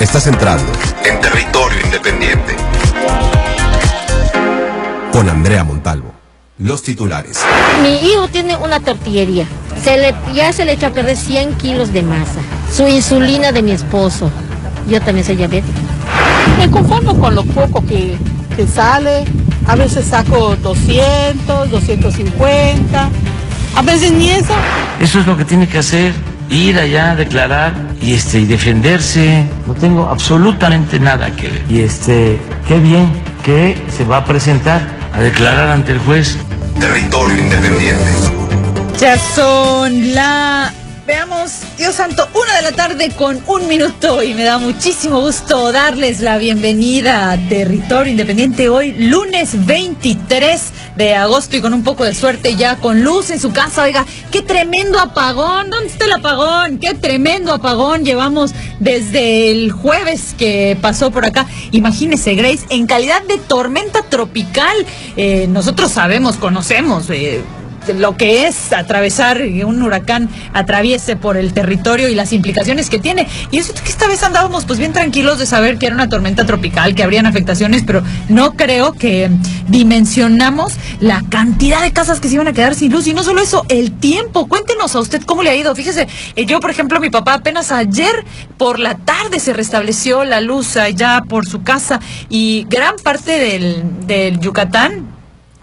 Estás entrando en territorio independiente. Con Andrea Montalvo. Los titulares. Mi hijo tiene una tortillería. Se le, ya se le echó a perder 100 kilos de masa. Su insulina de mi esposo. Yo también soy diabética. Me conformo con lo poco que, que sale. A veces saco 200, 250. A veces ni eso. Eso es lo que tiene que hacer, ir allá, declarar y este y defenderse. No tengo absolutamente nada que ver. Y este, qué bien que se va a presentar a declarar ante el juez. Territorio independiente. Ya son la Veamos, Dios santo, una de la tarde con un minuto y me da muchísimo gusto darles la bienvenida a Territorio Independiente hoy, lunes 23 de agosto y con un poco de suerte ya con luz en su casa. Oiga, qué tremendo apagón, ¿dónde está el apagón? Qué tremendo apagón llevamos desde el jueves que pasó por acá. Imagínese, Grace, en calidad de tormenta tropical, eh, nosotros sabemos, conocemos. Eh, lo que es atravesar un huracán atraviese por el territorio y las implicaciones que tiene. Y eso que esta vez andábamos pues bien tranquilos de saber que era una tormenta tropical, que habrían afectaciones, pero no creo que dimensionamos la cantidad de casas que se iban a quedar sin luz. Y no solo eso, el tiempo. Cuéntenos a usted cómo le ha ido. Fíjese, eh, yo por ejemplo, mi papá apenas ayer por la tarde se restableció la luz allá por su casa y gran parte del, del Yucatán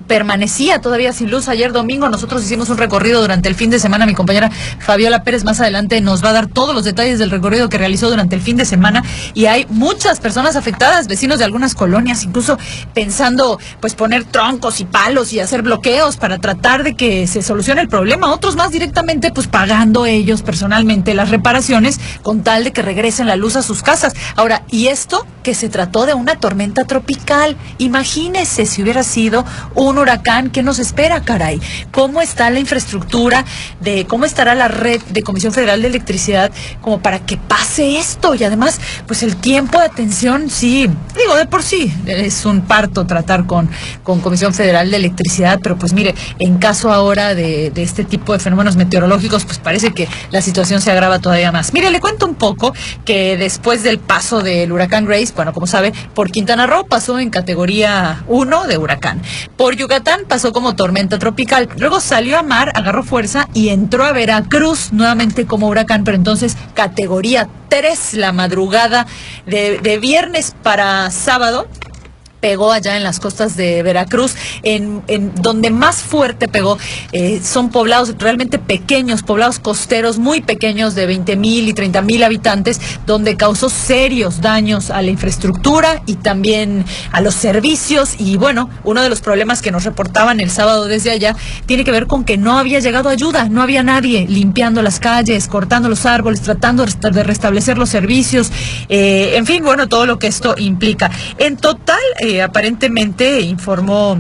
permanecía todavía sin luz. Ayer domingo nosotros hicimos un recorrido durante el fin de semana. Mi compañera Fabiola Pérez más adelante nos va a dar todos los detalles del recorrido que realizó durante el fin de semana y hay muchas personas afectadas, vecinos de algunas colonias, incluso pensando pues poner troncos y palos y hacer bloqueos para tratar de que se solucione el problema. Otros más directamente pues pagando ellos personalmente las reparaciones con tal de que regresen la luz a sus casas. Ahora, y esto que se trató de una tormenta tropical. Imagínese si hubiera sido un huracán, ¿qué nos espera, caray? ¿Cómo está la infraestructura de cómo estará la red de Comisión Federal de Electricidad como para que pase esto? Y además, pues el tiempo de atención, sí, digo, de por sí, es un parto tratar con, con Comisión Federal de Electricidad, pero pues mire, en caso ahora de, de este tipo de fenómenos meteorológicos, pues parece que la situación se agrava todavía más. Mire, le cuento un poco que después del paso del huracán Grace, bueno, como sabe, por Quintana Roo pasó en categoría 1 de huracán. Por Yucatán pasó como tormenta tropical. Luego salió a mar, agarró fuerza y entró a Veracruz nuevamente como huracán, pero entonces categoría 3 la madrugada de, de viernes para sábado pegó allá en las costas de Veracruz, en, donde más fuerte pegó eh, son poblados realmente pequeños, poblados costeros muy pequeños de 20 mil y 30 mil habitantes, donde causó serios daños a la infraestructura y también a los servicios. Y bueno, uno de los problemas que nos reportaban el sábado desde allá tiene que ver con que no había llegado ayuda, no había nadie limpiando las calles, cortando los árboles, tratando de restablecer los servicios, eh, en fin, bueno, todo lo que esto implica. En total, eh, aparentemente informó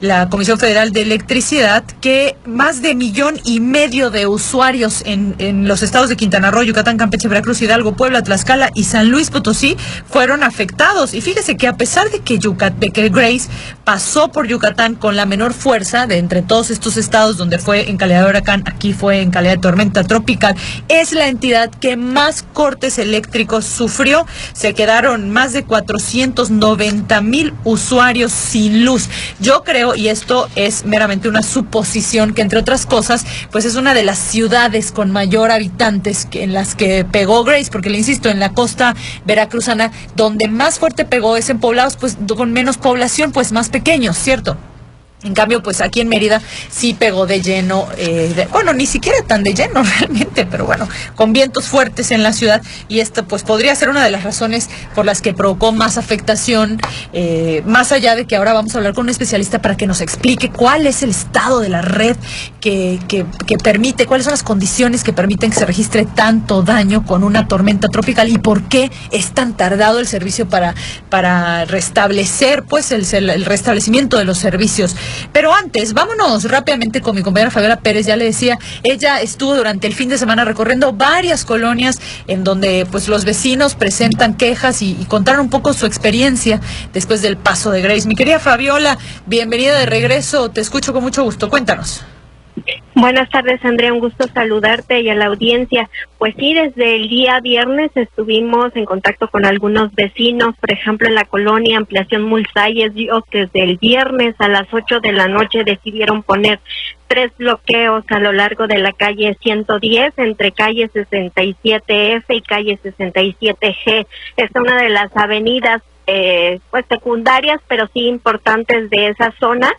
la Comisión Federal de Electricidad que más de millón y medio de usuarios en, los estados de Quintana Roo, Yucatán, Campeche, Veracruz, Hidalgo, Puebla, Tlaxcala y San Luis Potosí fueron afectados. Y fíjese que a pesar de que, Yucat de Grace pasó por Yucatán con la menor fuerza de entre todos estos estados donde fue en calidad de huracán, aquí fue en calidad de tormenta tropical, es la entidad que más cortes eléctricos sufrió. Se quedaron más de 490 mil usuarios sin luz. Yo creo, y esto es meramente una suposición, que entre otras cosas, pues es una de las ciudades con mayor habitantes que en las que pegó Grace, porque le insisto, en la costa veracruzana, donde más fuerte pegó es en poblados, pues con menos población, pues más pequeños, ¿cierto? En cambio, pues aquí en Mérida sí pegó de lleno, eh, bueno, ni siquiera tan de lleno realmente, pero bueno, con vientos fuertes en la ciudad y esto pues podría ser una de las razones por las que provocó más afectación, eh, más allá de que ahora vamos a hablar con un especialista para que nos explique cuál es el estado de la red que, que, que permite, cuáles son las condiciones que permiten que se registre tanto daño con una tormenta tropical y por qué es tan tardado el servicio para, para restablecer pues el, el restablecimiento de los servicios. Pero antes, vámonos rápidamente con mi compañera Fabiola Pérez, ya le decía, ella estuvo durante el fin de semana recorriendo varias colonias en donde pues los vecinos presentan quejas y, y contaron un poco su experiencia después del paso de Grace. Mi querida Fabiola, bienvenida de regreso, te escucho con mucho gusto, cuéntanos. Buenas tardes, Andrea. Un gusto saludarte y a la audiencia. Pues sí, desde el día viernes estuvimos en contacto con algunos vecinos, por ejemplo, en la colonia Ampliación Mulsayes, que desde el viernes a las 8 de la noche decidieron poner tres bloqueos a lo largo de la calle 110 entre calle 67F y calle 67G. Es una de las avenidas eh, pues secundarias, pero sí importantes de esa zona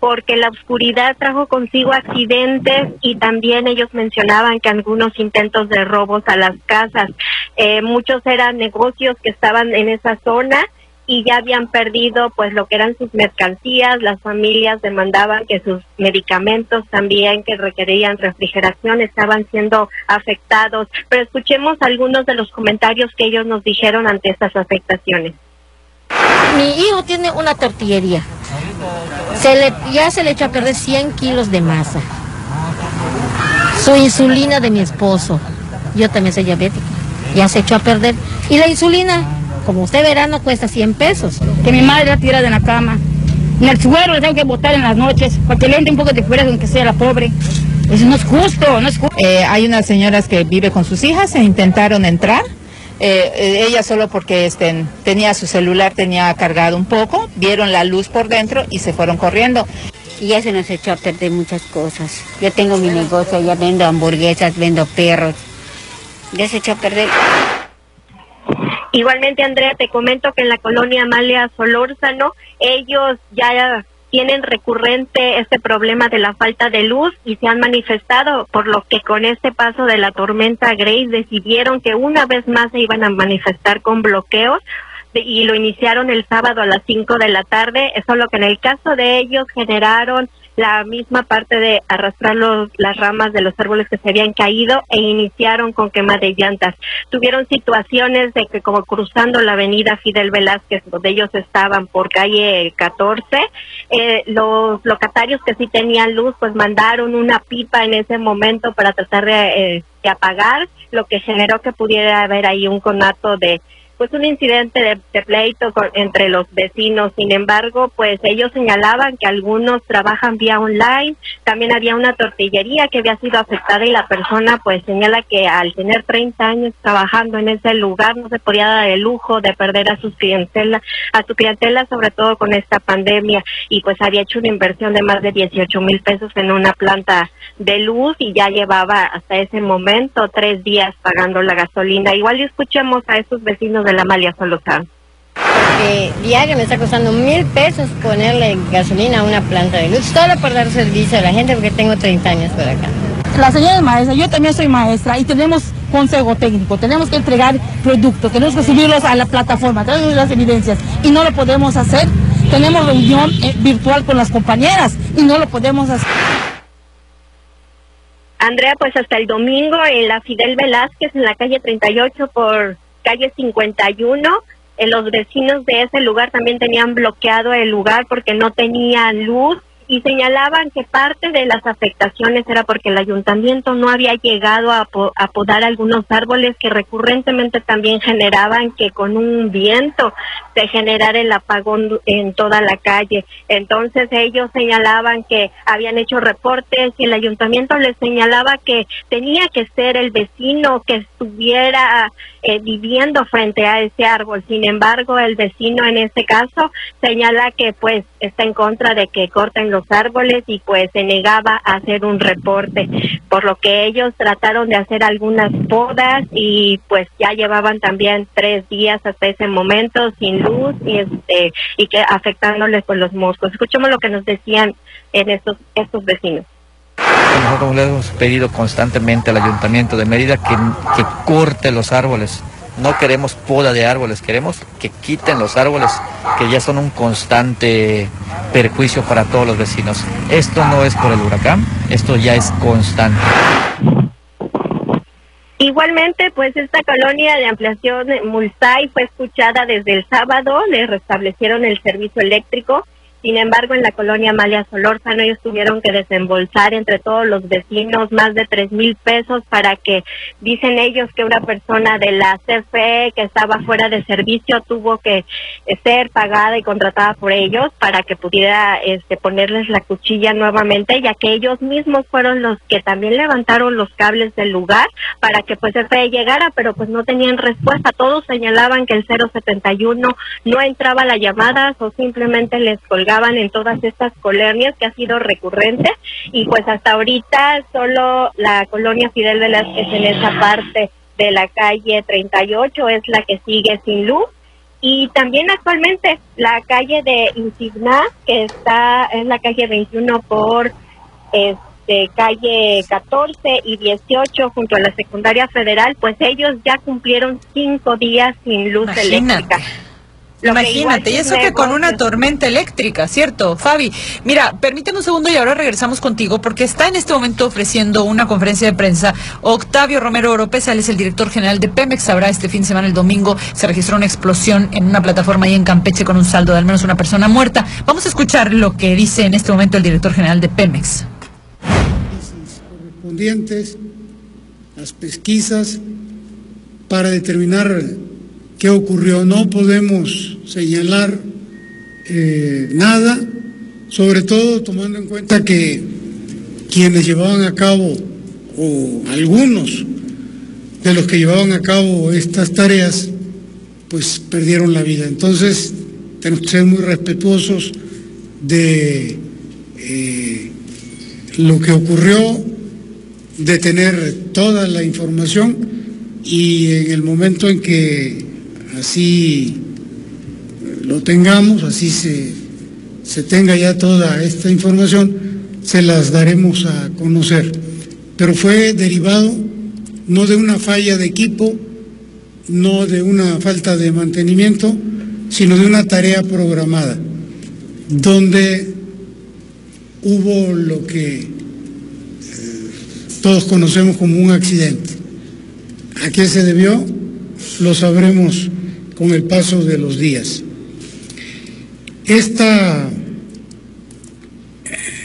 porque la oscuridad trajo consigo accidentes y también ellos mencionaban que algunos intentos de robos a las casas. Eh, muchos eran negocios que estaban en esa zona y ya habían perdido pues lo que eran sus mercancías, las familias demandaban que sus medicamentos también que requerían refrigeración estaban siendo afectados, pero escuchemos algunos de los comentarios que ellos nos dijeron ante estas afectaciones. Mi hijo tiene una tortillería se le, ya se le echó a perder 100 kilos de masa. Su insulina de mi esposo, yo también soy diabética, ya se echó a perder. Y la insulina, como usted verá, no cuesta 100 pesos. Que mi madre la tira de la cama. En el suelo le tengo que botar en las noches, para que le entre un poco de fuera, aunque sea la pobre. Eso no es justo, no es justo. Eh, hay unas señoras que vive con sus hijas e intentaron entrar eh, ella solo porque este, tenía su celular, tenía cargado un poco, vieron la luz por dentro y se fueron corriendo. Y ya se nos echó a perder muchas cosas. Yo tengo mi negocio, ya vendo hamburguesas, vendo perros. Ya se echó a perder. Igualmente, Andrea, te comento que en la colonia Amalia Solórzano, ellos ya tienen recurrente este problema de la falta de luz y se han manifestado, por lo que con este paso de la tormenta Grace decidieron que una vez más se iban a manifestar con bloqueos y lo iniciaron el sábado a las 5 de la tarde, solo que en el caso de ellos generaron la misma parte de arrastrar los, las ramas de los árboles que se habían caído e iniciaron con quema de llantas. Tuvieron situaciones de que como cruzando la avenida Fidel Velázquez, donde ellos estaban por calle 14, eh, los locatarios que sí tenían luz, pues mandaron una pipa en ese momento para tratar de, eh, de apagar, lo que generó que pudiera haber ahí un conato de pues un incidente de, pleito entre los vecinos. Sin embargo, pues ellos señalaban que algunos trabajan vía online. También había una tortillería que había sido afectada y la persona pues señala que al tener 30 años trabajando en ese lugar no se podía dar el lujo de perder a sus clientela, a su clientela sobre todo con esta pandemia y pues había hecho una inversión de más de 18 mil pesos en una planta de luz y ya llevaba hasta ese momento tres días pagando la gasolina. Igual escuchemos a esos vecinos de la Malia Solozán. Porque diario me está costando mil pesos ponerle gasolina a una planta de luz, solo por dar servicio a la gente porque tengo 30 años por acá. La señora es maestra, yo también soy maestra y tenemos consejo técnico, tenemos que entregar productos, tenemos que subirlos a la plataforma, tenemos las evidencias y no lo podemos hacer. Tenemos reunión eh, virtual con las compañeras y no lo podemos hacer. Andrea, pues hasta el domingo en la Fidel Velázquez, en la calle 38 por calle 51. Eh, los vecinos de ese lugar también tenían bloqueado el lugar porque no tenían luz y señalaban que parte de las afectaciones era porque el ayuntamiento no había llegado a, podar algunos árboles que recurrentemente también generaban que con un viento se generara el apagón en toda la calle. Entonces ellos señalaban que habían hecho reportes y el ayuntamiento les señalaba que tenía que ser el vecino que estuviera eh, viviendo frente a ese árbol. Sin embargo, el vecino en este caso señala que pues está en contra de que corten los árboles y pues se negaba a hacer un reporte, por lo que ellos trataron de hacer algunas podas y pues ya llevaban también tres días hasta ese momento sin luz y este y que afectándoles con los moscos. Escuchemos lo que nos decían en estos estos vecinos. Nosotros hemos pedido constantemente al Ayuntamiento de Mérida que corte los árboles no queremos poda de árboles, queremos que quiten los árboles que ya son un constante perjuicio para todos los vecinos. Esto no es por el huracán, esto ya es constante. Igualmente, pues esta colonia de ampliación Mulsay fue escuchada desde el sábado, le restablecieron el servicio eléctrico Sin embargo, en la colonia Amalia Solórzano ellos tuvieron que desembolsar entre todos los vecinos más de tres mil pesos para que, dicen ellos, que una persona de la CFE que estaba fuera de servicio tuvo que eh, ser pagada y contratada por ellos para que pudiera este, ponerles la cuchilla nuevamente, ya que ellos mismos fueron los que también levantaron los cables del lugar para que pues CFE llegara, pero pues no tenían respuesta. Todos señalaban que el 071 no entraba a la llamada o simplemente les colgaban en todas estas colonias que ha sido recurrente y pues hasta ahorita solo la colonia Fidel Velázquez en esa parte de la calle 38 es la que sigue sin luz. Y también actualmente la calle de Insigna que está es la calle 21 por este calle 14 y 18 junto a la secundaria federal pues ellos ya cumplieron cinco días sin luz eléctrica Imagínate, y eso que con una tormenta eléctrica, ¿cierto, Fabi? Mira, permíteme un segundo y ahora regresamos contigo porque está en este momento ofreciendo una conferencia de prensa Octavio Romero Oropesa, él es el director general de Pemex. Sabrá, este fin de semana, el domingo, se registró una explosión en una plataforma ahí en Campeche con un saldo de al menos una persona muerta. Vamos a escuchar lo que dice en este momento el director general de Pemex. Correspondientes, las pesquisas para determinar qué ocurrió. No podemos señalar eh, nada, sobre todo tomando en cuenta que quienes llevaban a cabo, o algunos de los que llevaban a cabo estas tareas, pues perdieron la vida. Entonces, tenemos que ser muy respetuosos de eh, lo que ocurrió, de tener toda la información y en el momento en que así lo tengamos, así se, se tenga ya toda esta información, se las daremos a conocer. Pero fue derivado no de una falla de equipo, no de una falta de mantenimiento, sino de una tarea programada, donde hubo lo que eh, todos conocemos como un accidente. ¿A qué se debió? Lo sabremos con el paso de los días. Esta,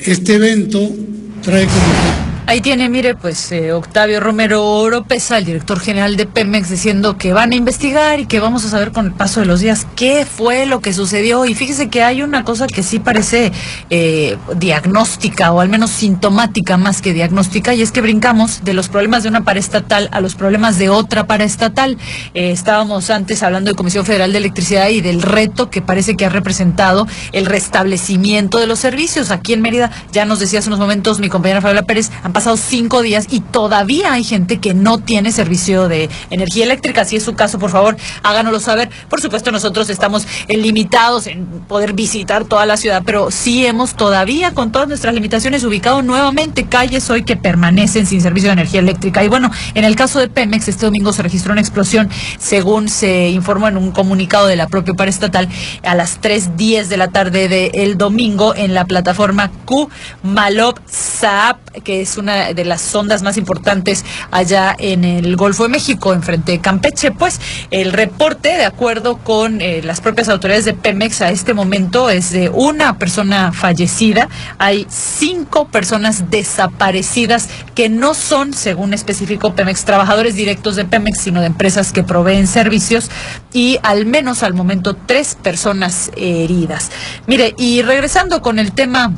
este evento trae como Ahí tiene, mire, pues eh, Octavio Romero Oropesa, el director general de Pemex, diciendo que van a investigar y que vamos a saber con el paso de los días qué fue lo que sucedió. Y fíjese que hay una cosa que sí parece eh, diagnóstica o al menos sintomática más que diagnóstica y es que brincamos de los problemas de una paraestatal a los problemas de otra paraestatal. Eh, estábamos antes hablando de Comisión Federal de Electricidad y del reto que parece que ha representado el restablecimiento de los servicios. Aquí en Mérida, ya nos decía hace unos momentos mi compañera Fabiola Pérez, pasado cinco días y todavía hay gente que no tiene servicio de energía eléctrica. Si es su caso, por favor, háganoslo saber. Por supuesto, nosotros estamos limitados en poder visitar toda la ciudad, pero sí hemos todavía, con todas nuestras limitaciones, ubicado nuevamente calles hoy que permanecen sin servicio de energía eléctrica. Y bueno, en el caso de Pemex, este domingo se registró una explosión, según se informó en un comunicado de la propia paraestatal, a las 3.10 de la tarde del domingo en la plataforma Q Malop Saap, que es una una de las sondas más importantes allá en el Golfo de México, enfrente de Campeche. Pues el reporte, de acuerdo con eh, las propias autoridades de Pemex a este momento, es de una persona fallecida. Hay cinco personas desaparecidas que no son, según especificó Pemex, trabajadores directos de Pemex, sino de empresas que proveen servicios y al menos al momento tres personas heridas. Mire, y regresando con el tema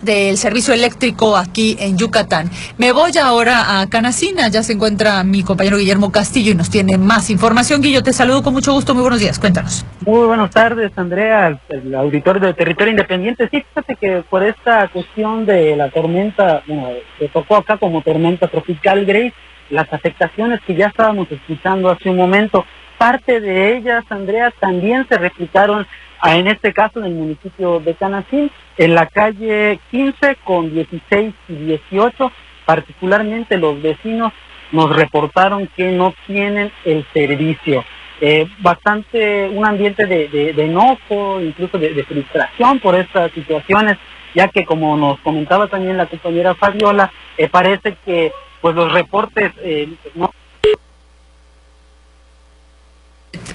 del servicio eléctrico aquí en Yucatán. Me voy ahora a Canacina, ya se encuentra mi compañero Guillermo Castillo y nos tiene más información. Guillo, te saludo con mucho gusto, muy buenos días, cuéntanos. Muy buenas tardes, Andrea, el auditor de Territorio Independiente. Sí, fíjate que por esta cuestión de la tormenta, bueno, que tocó acá como tormenta tropical Grace, las afectaciones que ya estábamos escuchando hace un momento, parte de ellas, Andrea, también se replicaron en este caso en el municipio de Canacín, en la calle 15 con 16 y 18, particularmente los vecinos nos reportaron que no tienen el servicio. Eh, bastante un ambiente de, enojo, incluso de, frustración por estas situaciones, ya que como nos comentaba también la compañera Fabiola, eh, parece que pues los reportes eh, no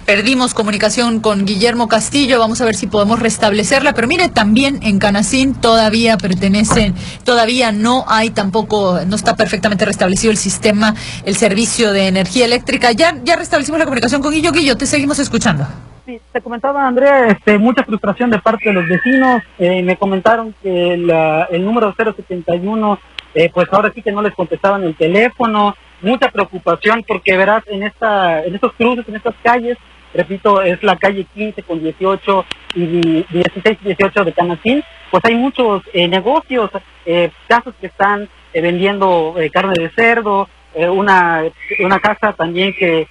Perdimos comunicación con Guillermo Castillo, vamos a ver si podemos restablecerla, pero mire, también en Canacín todavía pertenecen, todavía no hay tampoco, no está perfectamente restablecido el sistema, el servicio de energía eléctrica. Ya, ya restablecimos la comunicación con Guillo. Guillo, te seguimos escuchando. Sí, te comentaba Andrea, este, mucha frustración de parte de los vecinos. Eh, me comentaron que la, el número 071, eh, pues ahora sí que no les contestaban el teléfono. Mucha preocupación porque verás en esta, en estos cruces, en estas calles, repito, es la calle 15 con 18 y 16 y 18 de Canacín, pues hay muchos eh, negocios, eh, casas que están eh, vendiendo eh, carne de cerdo, eh, una, una casa también que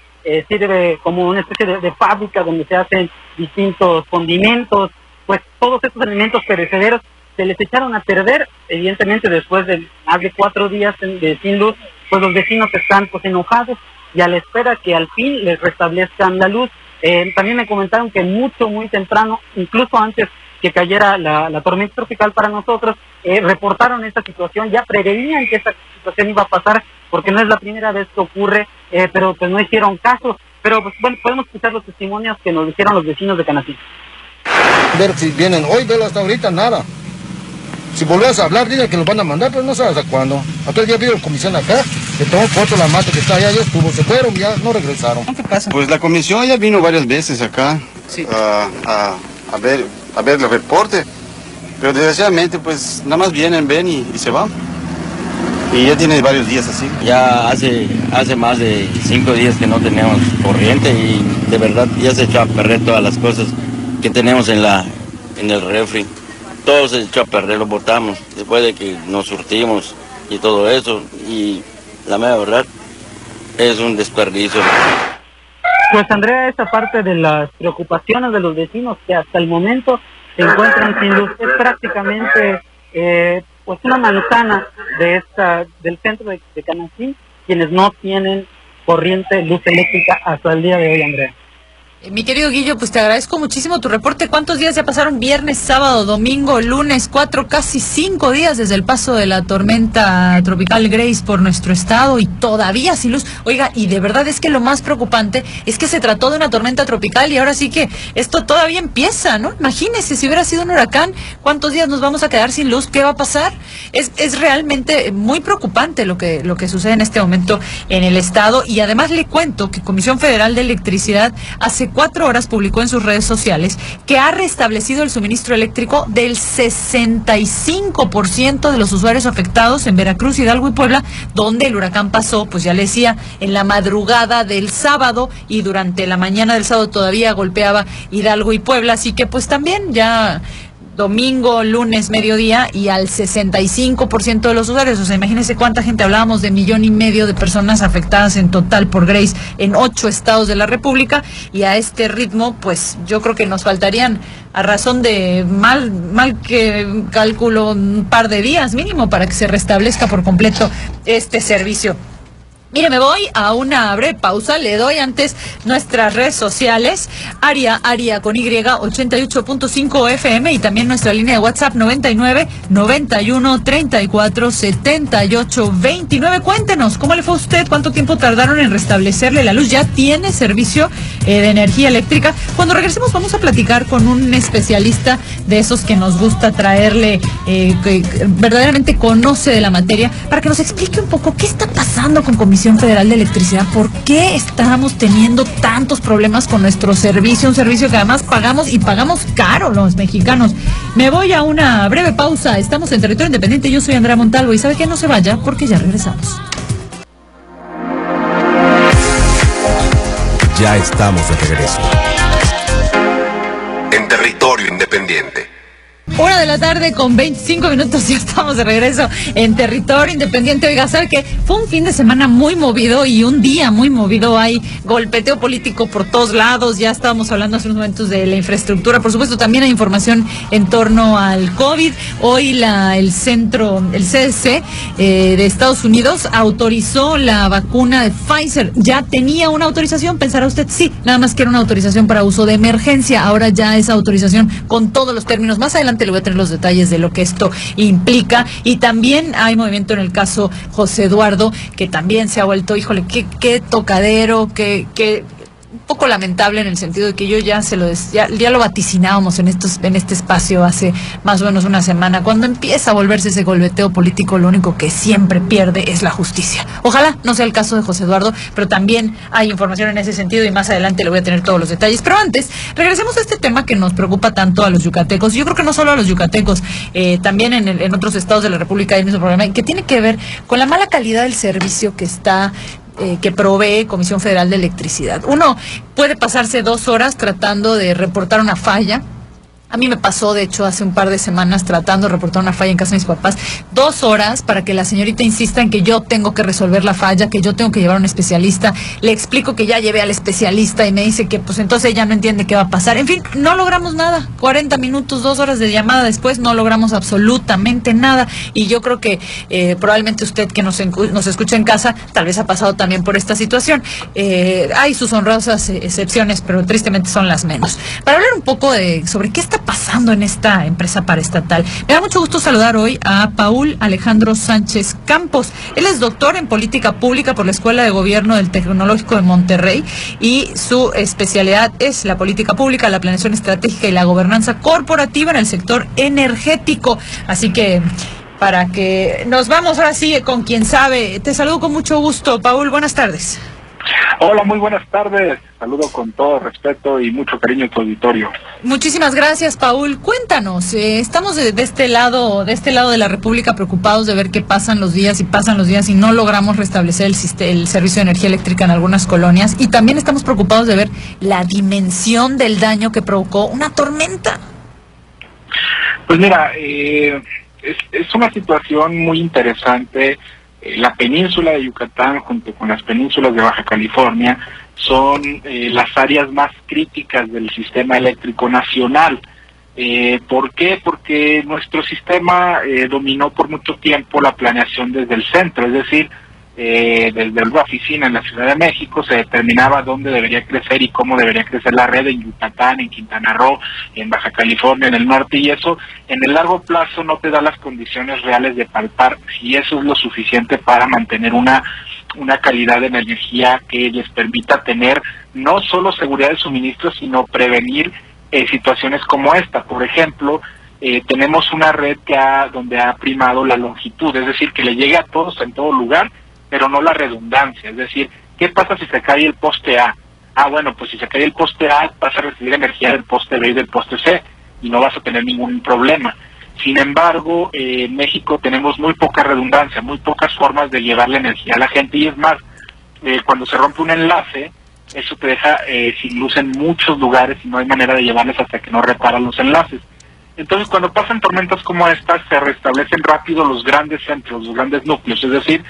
sirve como una especie de, fábrica donde se hacen distintos condimentos, pues todos estos alimentos perecederos se les echaron a perder, evidentemente después de más de cuatro días de sin luz, pues los vecinos están pues enojados y a la espera que al fin les restablezcan la luz. Eh, también me comentaron que mucho, muy temprano, incluso antes que cayera la, tormenta tropical para nosotros, eh, reportaron esta situación, ya preveían que esta situación iba a pasar, porque no es la primera vez que ocurre, eh, pero pues no hicieron caso. Pero pues bueno, podemos escuchar los testimonios que nos dijeron los vecinos de Canacín. Ver si vienen hoy, velo hasta ahorita, nada. Si volvés a hablar, dile que los van a mandar, pero no sabes a cuándo. Aquel día vino la comisión acá, le tomó foto a la mata que está allá, ya estuvo, se fueron, ya no regresaron. ¿Qué pasa? Pues la comisión ya vino varias veces acá a, a- a ver a ver el reporte, pero desgraciadamente pues nada más vienen, ven y, y se van. Y ya tiene varios días así. Ya hace, hace más de cinco días que no tenemos corriente y de verdad ya se echó a perder todas las cosas que tenemos en, la, en el refri. Todo se echó lo botamos después de que nos surtimos y todo eso. Y la mera verdad es un desperdicio. Pues Andrea, esa parte de las preocupaciones de los vecinos que hasta el momento se encuentran sin luz es prácticamente eh, pues una manzana de esta del centro de, de quienes no tienen corriente luz eléctrica hasta el día de hoy, Andrea. Eh, Mi querido Guillo, pues te agradezco muchísimo tu reporte. ¿Cuántos días ya pasaron? Viernes, sábado, domingo, lunes, cuatro, casi cinco días desde el paso de la tormenta tropical Grace por nuestro estado y todavía sin luz. Oiga, y de verdad es que lo más preocupante es que se trató de una tormenta tropical y ahora sí que esto todavía empieza, ¿no? Imagínese si hubiera sido un huracán, ¿cuántos días nos vamos a quedar sin luz? ¿Qué va a pasar? Es, es realmente muy preocupante lo que, lo que sucede en este momento en el estado y además le cuento que Comisión Federal de Electricidad hace cuatro horas publicó en sus redes sociales que ha restablecido el suministro eléctrico del 65% de los usuarios afectados en Veracruz, Hidalgo y Puebla, donde el huracán pasó, pues ya le decía, en la madrugada del sábado y durante la mañana del sábado todavía golpeaba Hidalgo y Puebla, así que pues también ya domingo, lunes, mediodía y al 65% de los usuarios. O sea, imagínense cuánta gente hablábamos de millón y medio de personas afectadas en total por Grace en ocho estados de la República y a este ritmo, pues yo creo que nos faltarían a razón de mal, mal que cálculo un par de días mínimo para que se restablezca por completo este servicio. Mire, me voy a una breve pausa. Le doy antes nuestras redes sociales. Aria, Aria con Y, 88.5 FM y también nuestra línea de WhatsApp 99 91 34 78 29. Cuéntenos, ¿cómo le fue a usted? ¿Cuánto tiempo tardaron en restablecerle la luz? ¿Ya tiene servicio eh, de energía eléctrica? Cuando regresemos vamos a platicar con un especialista de esos que nos gusta traerle, eh, que verdaderamente conoce de la materia, para que nos explique un poco qué está pasando con Comisión Federal de Electricidad, por qué estamos teniendo tantos problemas con nuestro servicio, un servicio que además pagamos y pagamos caro los mexicanos. Me voy a una breve pausa, estamos en territorio independiente, yo soy Andrea Montalvo y sabe que no se vaya porque ya regresamos. Ya estamos de regreso. En territorio independiente. Una de la tarde con 25 minutos ya estamos de regreso en territorio independiente. Oiga, ¿sabe que Fue un fin de semana muy movido y un día muy movido. Hay golpeteo político por todos lados. Ya estábamos hablando hace unos momentos de la infraestructura. Por supuesto, también hay información en torno al COVID. Hoy la, el centro, el CDC eh, de Estados Unidos autorizó la vacuna de Pfizer. Ya tenía una autorización, pensará usted, sí, nada más que era una autorización para uso de emergencia. Ahora ya esa autorización con todos los términos. Más adelante le voy a tener los detalles de lo que esto implica. Y también hay movimiento en el caso José Eduardo, que también se ha vuelto, híjole, qué, qué tocadero, qué, qué poco lamentable en el sentido de que yo ya se lo ya, ya lo vaticinábamos en estos en este espacio hace más o menos una semana. Cuando empieza a volverse ese golpeteo político, lo único que siempre pierde es la justicia. Ojalá no sea el caso de José Eduardo, pero también hay información en ese sentido y más adelante le voy a tener todos los detalles. Pero antes, regresemos a este tema que nos preocupa tanto a los yucatecos. Yo creo que no solo a los yucatecos, eh, también en, en otros estados de la República hay el mismo problema, que tiene que ver con la mala calidad del servicio que está eh, que provee Comisión Federal de Electricidad. Uno puede pasarse dos horas tratando de reportar una falla. A mí me pasó, de hecho, hace un par de semanas tratando de reportar una falla en casa de mis papás. Dos horas para que la señorita insista en que yo tengo que resolver la falla, que yo tengo que llevar a un especialista. Le explico que ya llevé al especialista y me dice que pues entonces ella no entiende qué va a pasar. En fin, no logramos nada. 40 minutos, dos horas de llamada después, no logramos absolutamente nada. Y yo creo que eh, probablemente usted que nos, nos escucha en casa, tal vez ha pasado también por esta situación. Eh, hay sus honrosas eh, excepciones, pero tristemente son las menos. Para hablar un poco de sobre qué está pasando en esta empresa paraestatal, me da mucho gusto saludar hoy a Paul Alejandro Sánchez Campos. Él es doctor en política pública por la Escuela de Gobierno del Tecnológico de Monterrey y su especialidad es la política pública, la planeación estratégica y la gobernanza corporativa en el sector energético. Así que para que nos vamos ahora sí con quien sabe. Te saludo con mucho gusto, Paul. Buenas tardes. Hola, muy buenas tardes. Saludo con todo respeto y mucho cariño a tu auditorio. Muchísimas gracias, Paul. Cuéntanos, eh, estamos de, de este lado, de este lado de la República preocupados de ver que pasan los días y pasan los días y no logramos restablecer el, el servicio de energía eléctrica en algunas colonias y también estamos preocupados de ver la dimensión del daño que provocó una tormenta. Pues mira, eh, es, es una situación muy interesante. Eh, la península de Yucatán junto con las penínsulas de Baja California son eh, las áreas más críticas del sistema eléctrico nacional. Eh, ¿Por qué? Porque nuestro sistema dominó por mucho tiempo la planeación desde el centro, es decir, eh, desde una oficina en la Ciudad de México se determinaba dónde debería crecer y cómo debería crecer la red en Yucatán, en Quintana Roo, en Baja California, en el norte, y eso en el largo plazo no te da las condiciones reales de palpar si eso es lo suficiente para mantener una, una calidad de energía que les permita tener no solo seguridad de suministro, sino prevenir eh, situaciones como esta. Por ejemplo, eh, tenemos una red que ha, donde ha primado la longitud, es decir, que le llegue a todos en todo lugar, pero no la redundancia. Es decir, ¿qué pasa si se cae el poste A? Ah, bueno, pues si se cae el poste A, vas a recibir energía del poste B y del poste C y no vas a tener ningún problema. Sin embargo, eh, en México tenemos muy poca redundancia, muy pocas formas de llevarle energía a la gente y es más, eh, cuando se rompe un enlace, eso te deja eh, sin luz en muchos lugares y no hay manera de llevarles hasta que no reparan los enlaces. Entonces, cuando pasan tormentas como estas, se restablecen rápido los grandes centros, los grandes núcleos, es decir,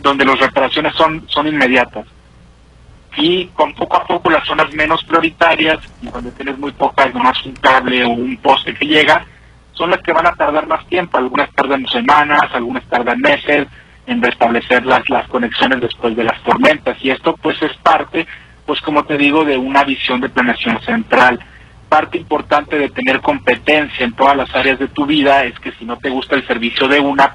donde las reparaciones son, son inmediatas. Y con poco a poco las zonas menos prioritarias, y cuando tienes muy pocas, nomás un cable o un poste que llega, son las que van a tardar más tiempo. Algunas tardan semanas, algunas tardan meses en restablecer las, las conexiones después de las tormentas. Y esto pues es parte, pues como te digo, de una visión de planeación central. Parte importante de tener competencia en todas las áreas de tu vida es que si no te gusta el servicio de una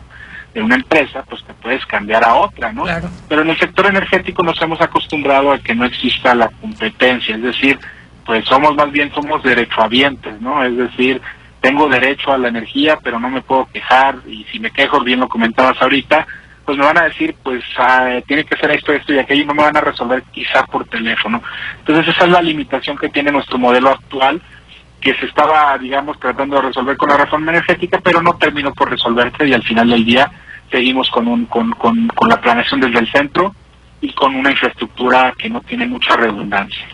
de una empresa, pues te puedes cambiar a otra, ¿no? Pero en el sector energético nos hemos acostumbrado a que no exista la competencia, es decir, pues somos más bien somos derechohabientes, ¿no? Es decir, tengo derecho a la energía, pero no me puedo quejar y si me quejo, bien lo comentabas ahorita, pues me van a decir, pues ah, tiene que ser esto, esto y aquello y no me van a resolver quizá por teléfono. Entonces esa es la limitación que tiene nuestro modelo actual que se estaba, digamos, tratando de resolver con la reforma energética, pero no terminó por resolverse y al final del día seguimos con, un, con, con, con la planeación desde el centro y con una infraestructura que no tiene mucha redundancia.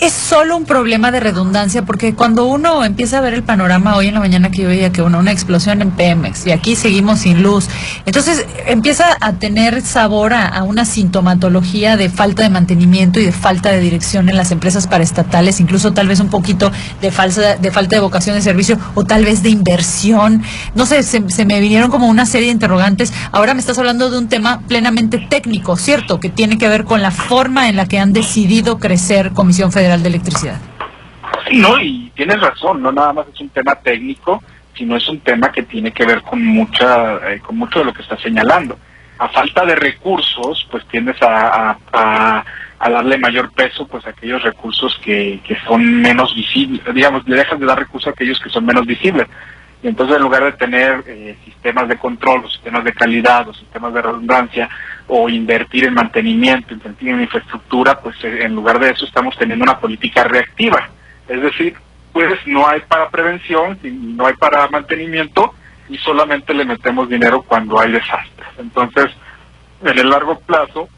Es solo un problema de redundancia porque cuando uno empieza a ver el panorama hoy en la mañana que yo veía que bueno, una explosión en Pemex y aquí seguimos sin luz, entonces empieza a tener sabor a, una sintomatología de falta de mantenimiento y de falta de dirección en las empresas paraestatales, incluso tal vez un poquito de de falta de vocación de servicio o tal vez de inversión. No sé, se me vinieron como una serie de interrogantes. Ahora me estás hablando de un tema plenamente técnico, ¿cierto? Que tiene que ver con la forma en la que han decidido crecer Comisión Federal de Electricidad. No, y tienes razón, no nada más es un tema técnico, sino es un tema que tiene que ver con mucha, eh, con mucho de lo que estás señalando. a falta de recursos, pues tiendes a darle mayor peso pues a aquellos recursos que, que son menos visibles, digamos, le dejas de dar recursos a aquellos que son menos visibles. Y entonces en lugar de tener eh, sistemas de control, o sistemas de calidad, o sistemas de redundancia, o invertir en mantenimiento, invertir en infraestructura, pues eh, en lugar de eso estamos teniendo una política reactiva. Es decir, pues no hay para prevención, no hay para mantenimiento, y solamente le metemos dinero cuando hay desastres. Entonces, en el largo plazo,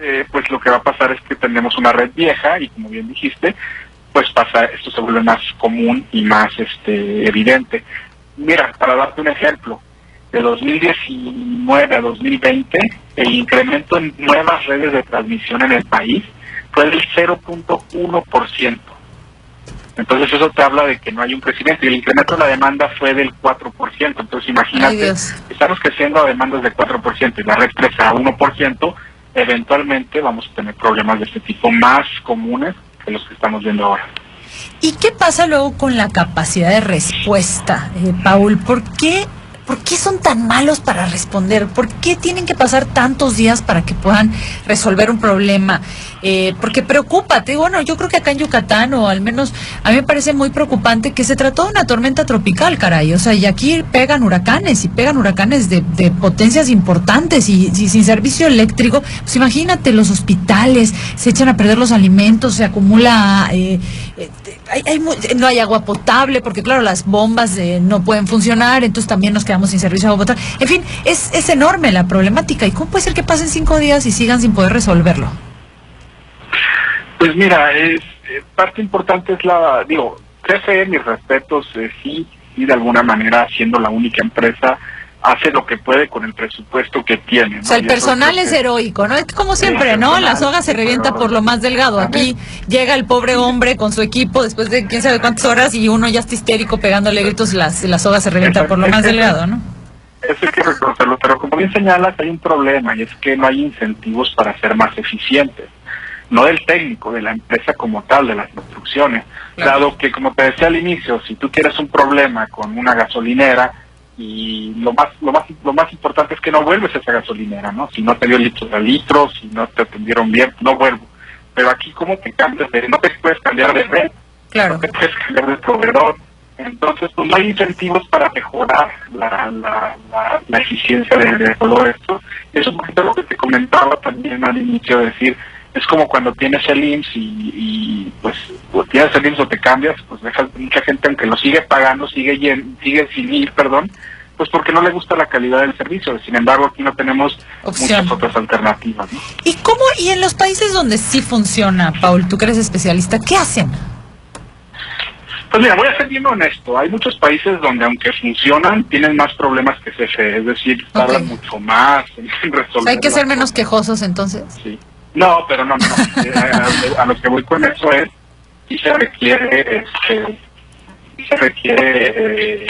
eh, pues lo que va a pasar es que tenemos una red vieja y como bien dijiste, pues pasa esto se vuelve más común y más este evidente. Mira, para darte un ejemplo, de 2019 a 2020, el incremento en nuevas redes de transmisión en el país fue del 0.1%. Entonces eso te habla de que no hay un crecimiento y el incremento de la demanda fue del 4%. Entonces imagínate, estamos creciendo a demandas de 4% y la red crece a 1%, eventualmente vamos a tener problemas de este tipo más comunes que los que estamos viendo ahora. ¿Y qué pasa luego con la capacidad de respuesta, eh, Paul? ¿Por qué, ¿Por qué son tan malos para responder? ¿Por qué tienen que pasar tantos días para que puedan resolver un problema? Eh, porque preocúpate, bueno, yo creo que acá en Yucatán, o al menos a mí me parece muy preocupante que se trató de una tormenta tropical, caray. O sea, y aquí pegan huracanes, y pegan huracanes de, potencias importantes, y, y sin servicio eléctrico, pues imagínate los hospitales, se echan a perder los alimentos, se acumula... eh, eh, hay- hay no hay agua potable porque claro las bombas eh, no pueden funcionar entonces también nos quedamos sin servicio de agua potable. En fin es, es enorme la problemática y cómo puede ser que pasen cinco días y sigan sin poder resolverlo Pues mira, eh, parte importante es la, digo, CFE, mis respetos, eh, sí, sí, de alguna manera, siendo la única empresa, hace lo que puede con el presupuesto que tiene. ¿no? o sea el personal es heroico no es como siempre no la soga se revienta por lo más delgado aquí llega el pobre hombre con su equipo después de quién sabe cuántas horas y uno ya está histérico pegándole gritos y la, la soga se revienta por lo más delgado no Eso hay que reconocerlo, pero como bien señalas, hay un problema y es que no hay incentivos para ser más eficientes. No del técnico, de la empresa como tal, de las instrucciones. Dado que, como te decía al inicio, si tú quieres un problema con una gasolinera y lo más, lo más, lo más importante es que no vuelves a esa gasolinera, ¿no? Si no te dio litros a litros, si no te atendieron bien, no vuelvo. Pero aquí, ¿cómo te cambias de, no te puedes cambiar de red? Claro. No te puedes cambiar de proveedor. Entonces, pues no hay incentivos para mejorar la, la, la, la eficiencia de, de todo esto. Es un poquito lo que te comentaba también al inicio, de decir, es como cuando tienes el IMSS y, y, pues o tienes el IMSS o te cambias, pues dejas mucha gente aunque lo sigue pagando, sigue sigue sin ir, perdón, pues porque no le gusta la calidad del servicio. Sin embargo, aquí no tenemos Opción. muchas otras alternativas. ¿no? y cómo y en los países donde sí funciona Paul tú que eres especialista qué hacen Pues mira, voy a ser bien honesto. Hay muchos países donde, aunque funcionan, tienen más problemas que CFE. Es decir, tardan mucho más en O resolver. sea, hay que ser menos quejosos entonces Sí. No, pero no, no. Eh, a, a lo que voy con eso es, si se requiere, este, se requiere eh,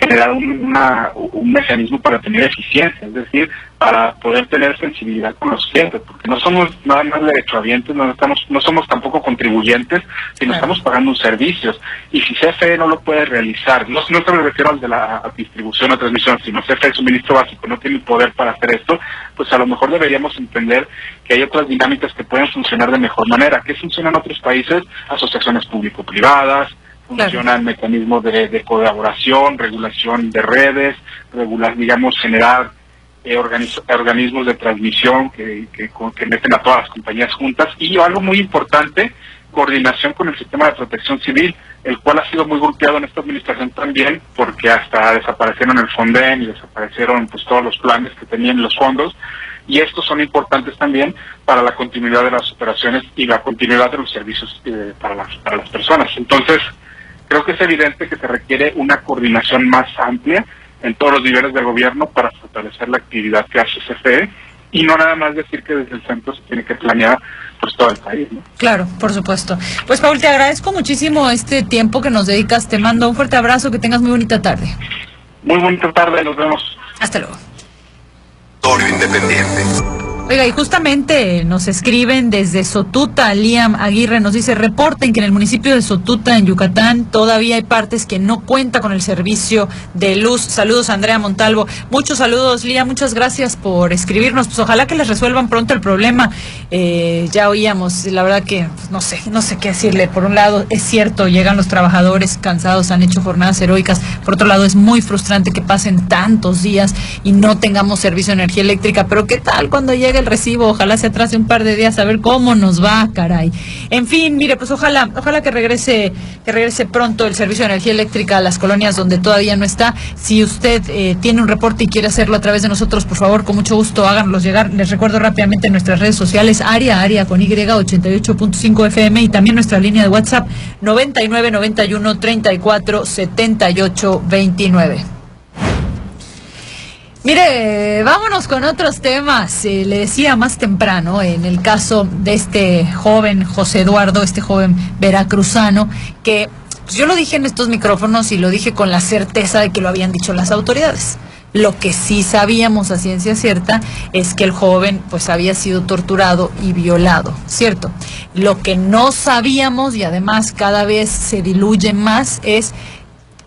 generar un, una- un mecanismo para tener eficiencia, es decir, para poder tener sensibilidad con los clientes, porque no somos nada más derechohabientes, no estamos, no somos tampoco contribuyentes, sino estamos pagando un servicios. Y si CFE no lo puede realizar, no, no se me refiero al de la distribución o transmisión, sino CFE suministro básico no tiene el poder para hacer esto, pues a lo mejor deberíamos entender que hay otras dinámicas que pueden funcionar de mejor manera. ¿Qué funciona en otros países? Asociaciones público-privadas, funcionan mecanismos de, de colaboración, regulación de redes, regular, digamos, generar eh, organismos de transmisión que, que meten a todas las compañías juntas. Y algo muy importante, coordinación con el sistema de protección civil, el cual ha sido muy golpeado en esta administración también porque hasta desaparecieron el Fonden y desaparecieron pues todos los planes que tenían los fondos. Y estos son importantes también para la continuidad de las operaciones y la continuidad de los servicios eh, para, las, para las personas. Entonces, creo que es evidente que se requiere una coordinación más amplia en todos los niveles del gobierno para fortalecer la actividad que hace CFE y no nada más decir que desde el centro se tiene que planear pues todo el país. ¿no? Claro, por supuesto. Pues Paul, te agradezco muchísimo este tiempo que nos dedicas. Te mando un fuerte abrazo, que tengas muy bonita tarde. Muy bonita tarde, nos vemos. Hasta luego. Independiente. Oiga, y justamente nos escriben desde Sotuta, Liam Aguirre nos dice, reporten que en el municipio de Sotuta, en Yucatán, todavía hay partes que no cuenta con el servicio de luz. Saludos, Andrea Montalvo. Muchos saludos, Liam, muchas gracias por escribirnos. Pues ojalá que les resuelvan pronto el problema. Eh, ya oíamos, la verdad que pues, no sé, no sé qué decirle. Por un lado, es cierto, llegan los trabajadores cansados, han hecho jornadas heroicas. Por otro lado, es muy frustrante que pasen tantos días y no tengamos servicio de energía eléctrica. Pero ¿qué tal cuando llega el recibo? Ojalá se atrase un par de días a ver cómo nos va, caray. En fin, mire, pues ojalá, ojalá que regrese, que regrese pronto el servicio de energía eléctrica a las colonias donde todavía no está. Si usted eh, tiene un reporte y quiere hacerlo a través de nosotros, por favor, con mucho gusto háganlos llegar. Les recuerdo rápidamente en nuestras redes sociales, área, área con Y 88.5 FM y también nuestra línea de WhatsApp 99 91 34 78 29. Mire, vámonos con otros temas. Eh, le decía más temprano, en el caso de este joven José Eduardo, este joven veracruzano, que pues, yo lo dije en estos micrófonos y lo dije con la certeza de que lo habían dicho las autoridades. Lo que sí sabíamos a ciencia cierta es que el joven pues había sido torturado y violado, ¿cierto? Lo que no sabíamos y además cada vez se diluye más es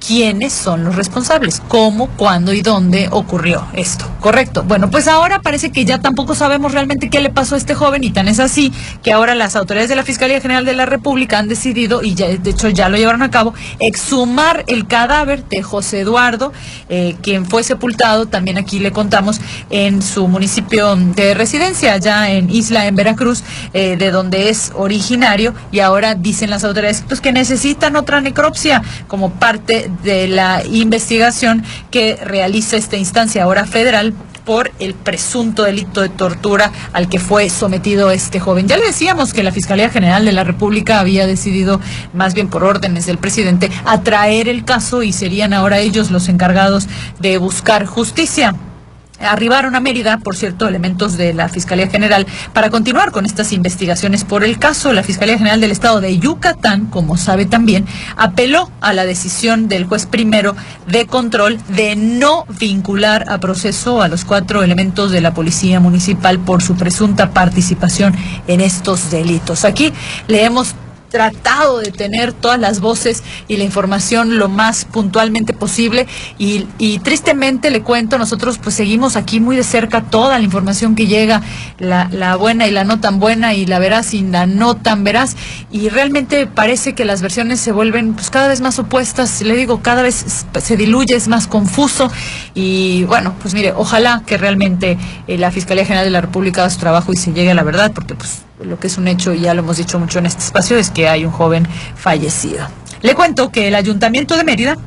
quiénes son los responsables, cómo, cuándo y dónde ocurrió esto. Correcto. Bueno, pues ahora parece que ya tampoco sabemos realmente qué le pasó a este joven y tan es así que ahora las autoridades de la Fiscalía General de la República han decidido, y ya, de hecho ya lo llevaron a cabo, exhumar el cadáver de José Eduardo, eh, quien fue sepultado, también aquí le contamos, en su municipio de residencia, allá en Isla, en Veracruz, eh, de donde es originario, y ahora dicen las autoridades pues, que necesitan otra necropsia como parte de la investigación que realiza esta instancia ahora federal por el presunto delito de tortura al que fue sometido este joven. Ya le decíamos que la Fiscalía General de la República había decidido, más bien por órdenes del presidente, atraer el caso y serían ahora ellos los encargados de buscar justicia arribaron a Mérida, por cierto, elementos de la Fiscalía General, para continuar con estas investigaciones por el caso. La Fiscalía General del Estado de Yucatán, como sabe también, apeló a la decisión del juez primero de control de no vincular a proceso a los cuatro elementos de la Policía Municipal por su presunta participación en estos delitos. Aquí leemos tratado de tener todas las voces y la información lo más puntualmente posible. Y, tristemente le cuento, nosotros pues seguimos aquí muy de cerca toda la información que llega, la, buena y la no tan buena y la veraz y la no tan veraz. Y realmente parece que las versiones se vuelven pues cada vez más opuestas, le digo, cada vez se diluye, es más confuso. Y bueno, pues mire, ojalá que realmente eh, la Fiscalía General de la República haga su trabajo y se llegue a la verdad porque pues lo que es un hecho, y ya lo hemos dicho mucho en este espacio, es que hay un joven fallecido. Le cuento que el Ayuntamiento de Mérida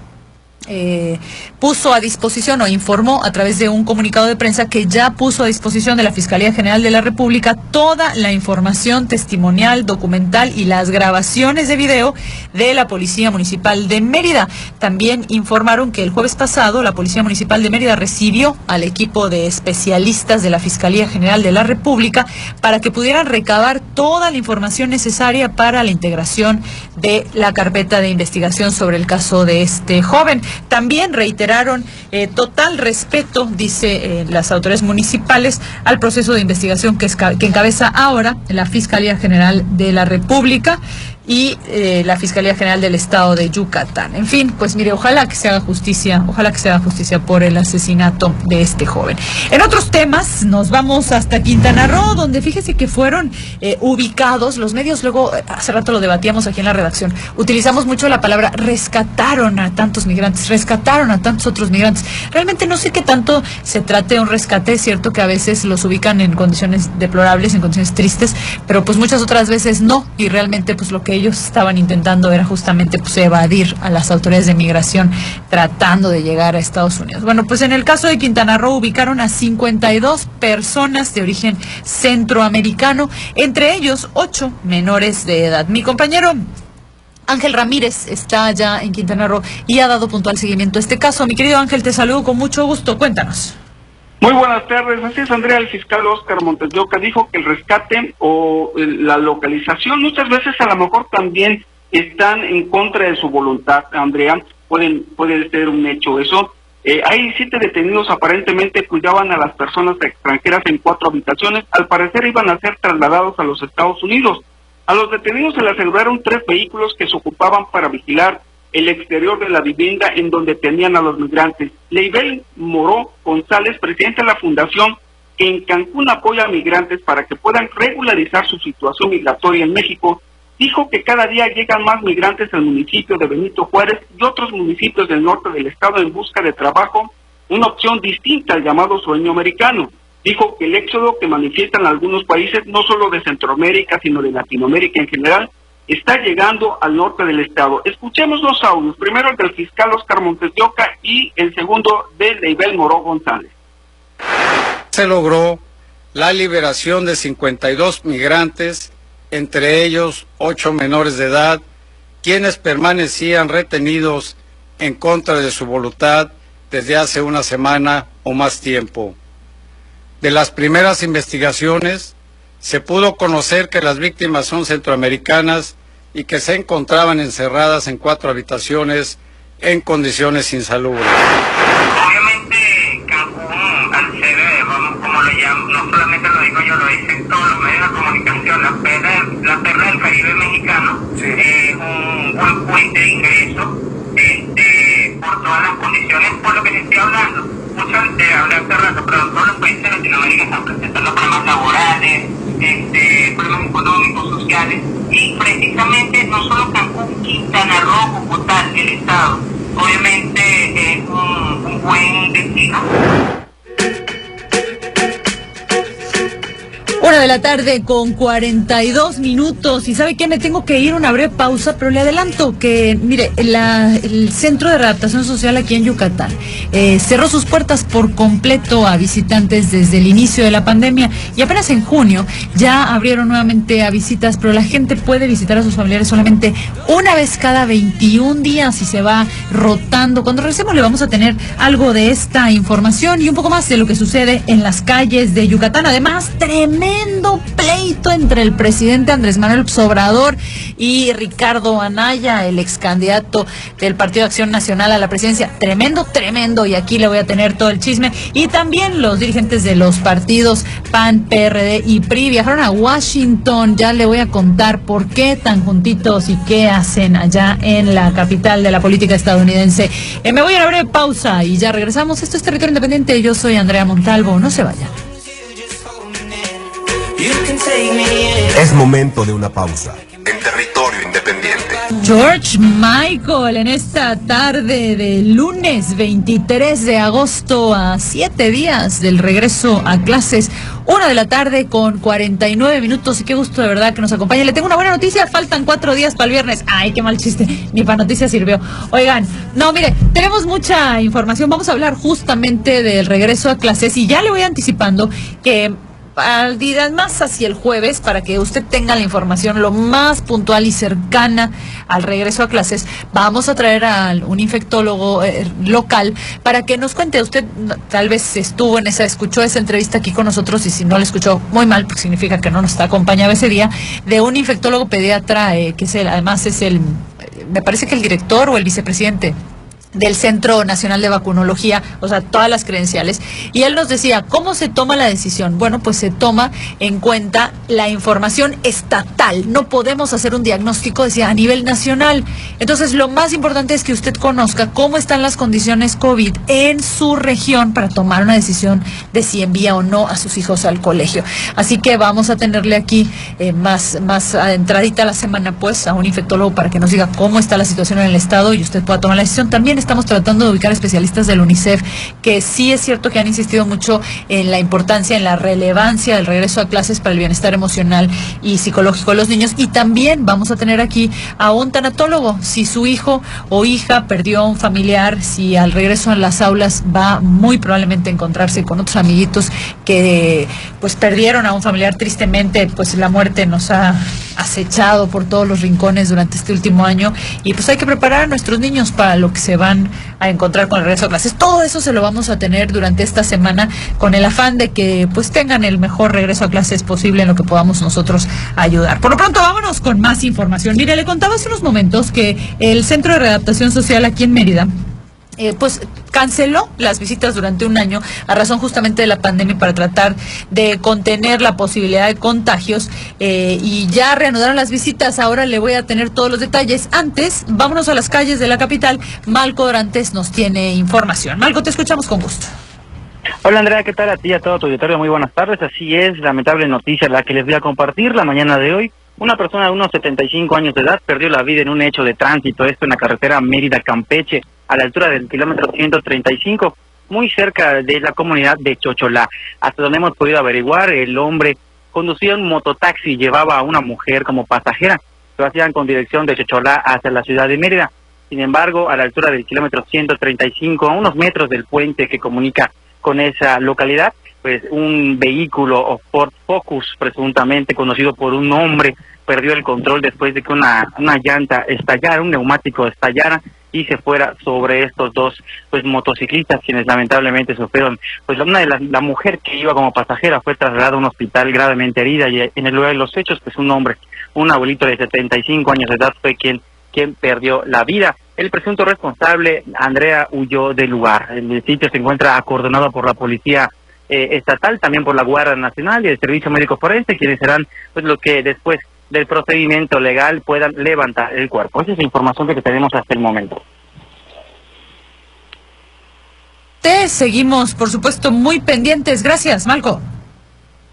eh, puso a disposición o informó a través de un comunicado de prensa que ya puso a disposición de la Fiscalía General de la República toda la información testimonial, documental y las grabaciones de video de la Policía Municipal de Mérida. También informaron que el jueves pasado la Policía Municipal de Mérida recibió al equipo de especialistas de la Fiscalía General de la República para que pudieran recabar toda la información necesaria para la integración de la carpeta de investigación sobre el caso de este joven. También reiteraron eh, total respeto, dice eh, las autoridades municipales, al proceso de investigación que, que encabeza ahora la Fiscalía General de la República y eh, la Fiscalía General del Estado de Yucatán. En fin, pues mire, ojalá que se haga justicia, ojalá que se haga justicia por el asesinato de este joven. En otros temas, nos vamos hasta Quintana Roo, donde fíjese que fueron eh, ubicados, los medios luego, eh, hace rato lo debatíamos aquí en la redacción, utilizamos mucho la palabra rescataron a tantos migrantes, rescataron a tantos otros migrantes. Realmente no sé qué tanto se trate de un rescate, es cierto que a veces los ubican en condiciones deplorables, en condiciones tristes, pero pues muchas otras veces no, y realmente pues lo que ellos estaban intentando era justamente pues, evadir a las autoridades de migración tratando de llegar a Estados Unidos. Bueno, pues en el caso de Quintana Roo ubicaron a 52 personas de origen centroamericano, entre ellos ocho menores de edad. Mi compañero Ángel Ramírez está allá en Quintana Roo y ha dado puntual seguimiento a este caso. Mi querido Ángel, te saludo con mucho gusto. Cuéntanos. Muy buenas tardes. Así es, Andrea. El fiscal Oscar Montes de Oca dijo que el rescate o la localización muchas veces a lo mejor también están en contra de su voluntad, Andrea. Pueden, puede ser un hecho eso. Eh, hay siete detenidos aparentemente cuidaban a las personas extranjeras en cuatro habitaciones. Al parecer iban a ser trasladados a los Estados Unidos. A los detenidos se les aseguraron tres vehículos que se ocupaban para vigilar el exterior de la vivienda en donde tenían a los migrantes. Leibel Moró González, presidente de la fundación que en Cancún apoya a migrantes para que puedan regularizar su situación migratoria en México, dijo que cada día llegan más migrantes al municipio de Benito Juárez y otros municipios del norte del estado en busca de trabajo, una opción distinta al llamado sueño americano. Dijo que el éxodo que manifiestan algunos países, no solo de Centroamérica, sino de Latinoamérica en general, está llegando al norte del estado. Escuchemos los audios, primero el del fiscal Oscar Montes de Oca y el segundo de Leibel Moró González. Se logró la liberación de 52 migrantes, entre ellos ocho menores de edad, quienes permanecían retenidos en contra de su voluntad desde hace una semana o más tiempo. De las primeras investigaciones, se pudo conocer que las víctimas son centroamericanas y que se encontraban encerradas en cuatro habitaciones en condiciones insalubres. Obviamente Cancún, al ser, vamos, como lo llaman, no solamente lo digo yo, lo dicen todos los medios de comunicación, la perla, la perla del Caribe mexicano, es un buen puente de ingreso este, por todas las condiciones, por lo que se estoy hablando. Mucho de hablar hace rato, pero todos los países de Latinoamérica están presentando problemas laborales, este, problemas económicos, sociales, y precisamente no solo Cancún, Quintana Roo, Bogotá, el Estado, obviamente es un, un buen destino. Una de la tarde con 42 minutos. Y sabe qué, me tengo que ir una breve pausa, pero le adelanto que, mire, el Centro de Readaptación Social aquí en Yucatán eh, cerró sus puertas por completo a visitantes desde el inicio de la pandemia y apenas en junio ya abrieron nuevamente a visitas, pero la gente puede visitar a sus familiares solamente una vez cada 21 días y se va rotando. Cuando regresemos le vamos a tener algo de esta información y un poco más de lo que sucede en las calles de Yucatán. Además, tremendo pleito entre el presidente Andrés Manuel Obrador y Ricardo Anaya, el ex candidato del Partido de Acción Nacional a la presidencia. Tremendo, tremendo. Y aquí le voy a tener todo el chisme. Y también los dirigentes de los partidos PAN, PRD y PRI viajaron a Washington. Ya le voy a contar por qué tan juntitos y qué hacen allá en la capital de la política estadounidense. Eh, me voy a una breve pausa y ya regresamos. Esto es Territorio Independiente. Yo soy Andrea Montalvo. No se vaya. Es momento de una pausa. En territorio independiente. George Michael en esta tarde de lunes 23 de agosto a siete días del regreso a clases. Una de la tarde con 49 minutos y qué gusto de verdad que nos acompañe. Le tengo una buena noticia, faltan cuatro días para el viernes. Ay, qué mal chiste, ni para noticias sirvió. Oigan, no, mire, tenemos mucha información. Vamos a hablar justamente del regreso a clases y ya le voy anticipando que al día más hacia el jueves para que usted tenga la información lo más puntual y cercana al regreso a clases. Vamos a traer a un infectólogo eh, local para que nos cuente. Usted tal vez estuvo en esa, escuchó esa entrevista aquí con nosotros y si no la escuchó muy mal, pues significa que no nos está acompañado ese día, de un infectólogo pediatra eh, que es además es el, me parece que el director o el vicepresidente del Centro Nacional de Vacunología, o sea, todas las credenciales. Y él nos decía, ¿cómo se toma la decisión? Bueno, pues se toma en cuenta la información estatal. No podemos hacer un diagnóstico, decía, a nivel nacional. Entonces, lo más importante es que usted conozca cómo están las condiciones COVID en su región para tomar una decisión de si envía o no a sus hijos al colegio. Así que vamos a tenerle aquí eh, más, más adentradita la semana, pues, a un infectólogo para que nos diga cómo está la situación en el estado y usted pueda tomar la decisión. También estamos tratando de ubicar especialistas del UNICEF, que sí es cierto que han insistido mucho en la importancia, en la relevancia del regreso a clases para el bienestar emocional y psicológico de los niños. Y también vamos a tener aquí a un tanatólogo. Si su hijo o hija perdió a un familiar, si al regreso a las aulas va muy probablemente a encontrarse con otros amiguitos que pues perdieron a un familiar tristemente, pues la muerte nos ha acechado por todos los rincones durante este último año y pues hay que preparar a nuestros niños para lo que se van a encontrar con el regreso a clases. Todo eso se lo vamos a tener durante esta semana con el afán de que pues tengan el mejor regreso a clases posible en lo que podamos nosotros ayudar. Por lo pronto vámonos con más información. Mire, le contaba hace unos momentos que el Centro de Readaptación Social aquí en Mérida eh, pues canceló las visitas durante un año a razón justamente de la pandemia para tratar de contener la posibilidad de contagios eh, y ya reanudaron las visitas. Ahora le voy a tener todos los detalles. Antes, vámonos a las calles de la capital. Malco Dorantes nos tiene información. Malco, te escuchamos con gusto. Hola Andrea, ¿qué tal a ti y a todo tu auditorio? Muy buenas tardes. Así es, lamentable noticia la que les voy a compartir la mañana de hoy. Una persona de unos 75 años de edad perdió la vida en un hecho de tránsito, esto en la carretera Mérida-Campeche, a la altura del kilómetro 135, muy cerca de la comunidad de Chocholá. Hasta donde hemos podido averiguar, el hombre conducía un mototaxi y llevaba a una mujer como pasajera. Lo hacían con dirección de Chocholá hacia la ciudad de Mérida. Sin embargo, a la altura del kilómetro 135, a unos metros del puente que comunica con esa localidad, pues un vehículo Ford Focus, presuntamente conocido por un hombre, perdió el control después de que una, una llanta estallara, un neumático estallara y se fuera sobre estos dos pues motociclistas quienes lamentablemente sufrieron. Pues una de las la mujer que iba como pasajera fue trasladada a un hospital gravemente herida y en el lugar de los hechos pues un hombre un abuelito de 75 años de edad fue quien quien perdió la vida. El presunto responsable Andrea huyó del lugar. El sitio se encuentra acordonado por la policía eh, estatal también por la Guardia Nacional y el Servicio Médico Forense quienes serán pues lo que después del procedimiento legal puedan levantar el cuerpo. Esa es la información que tenemos hasta el momento. Te seguimos, por supuesto, muy pendientes. Gracias, Malco.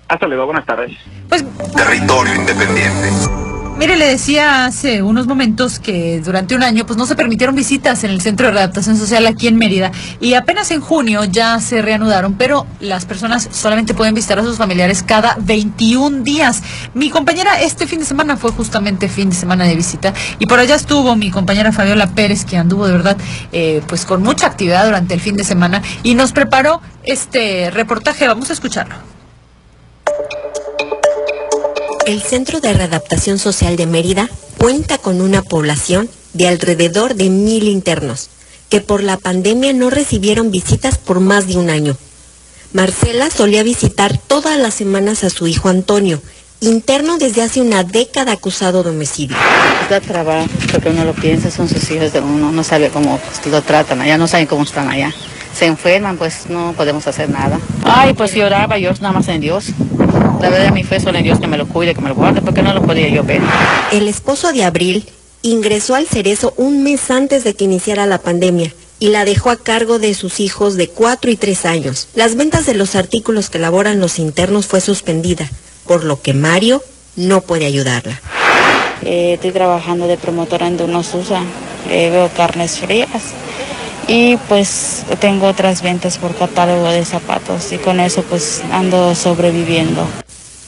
Hasta luego, buenas tardes. Pues Territorio independiente. Mire, le decía hace unos momentos que durante un año pues no se permitieron visitas en el Centro de Readaptación Social aquí en Mérida y apenas en junio ya se reanudaron, pero las personas solamente pueden visitar a sus familiares cada 21 días. Mi compañera este fin de semana fue justamente fin de semana de visita y por allá estuvo mi compañera Fabiola Pérez que anduvo de verdad eh, pues con mucha actividad durante el fin de semana y nos preparó este reportaje. Vamos a escucharlo. El Centro de Readaptación Social de Mérida cuenta con una población de alrededor de mil internos, que por la pandemia no recibieron visitas por más de un año. Marcela solía visitar todas las semanas a su hijo Antonio, interno desde hace una década acusado de homicidio. Da trabajo, porque uno lo piensa, son sus hijos de uno, no sabe cómo pues, lo tratan allá, no saben cómo están allá. Se enferman, pues no podemos hacer nada. Ay, pues lloraba yo nada más en Dios. La verdad mi fe solo en Dios que me lo cuide, que me lo guarde, porque no lo podía yo ver. El esposo de Abril ingresó al cerezo un mes antes de que iniciara la pandemia y la dejó a cargo de sus hijos de 4 y 3 años. Las ventas de los artículos que elaboran los internos fue suspendida, por lo que Mario no puede ayudarla. Eh, estoy trabajando de promotora en Donosusa, eh, veo carnes frías y pues tengo otras ventas por catálogo de zapatos y con eso pues ando sobreviviendo.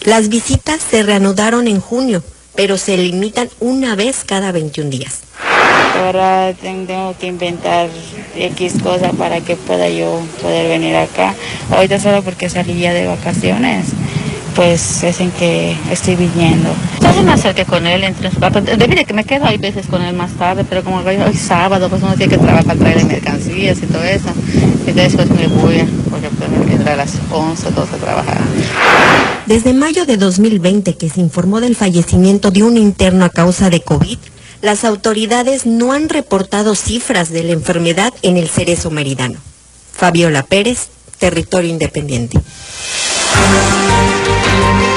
Las visitas se reanudaron en junio, pero se limitan una vez cada 21 días. Ahora tengo que inventar X cosa para que pueda yo poder venir acá. Ahorita solo porque salí ya de vacaciones, pues es en que estoy viniendo. Entonces me acerqué con él entre Debido a que me quedo hay veces con él más tarde, pero como hoy es sábado, pues uno tiene que trabajar, traer mercancías y todo eso. Y después me voy, porque pues, me a las 11, 12 a trabajar. Desde mayo de 2020 que se informó del fallecimiento de un interno a causa de COVID, las autoridades no han reportado cifras de la enfermedad en el cerezo meridano. Fabiola Pérez, Territorio Independiente. Thank you.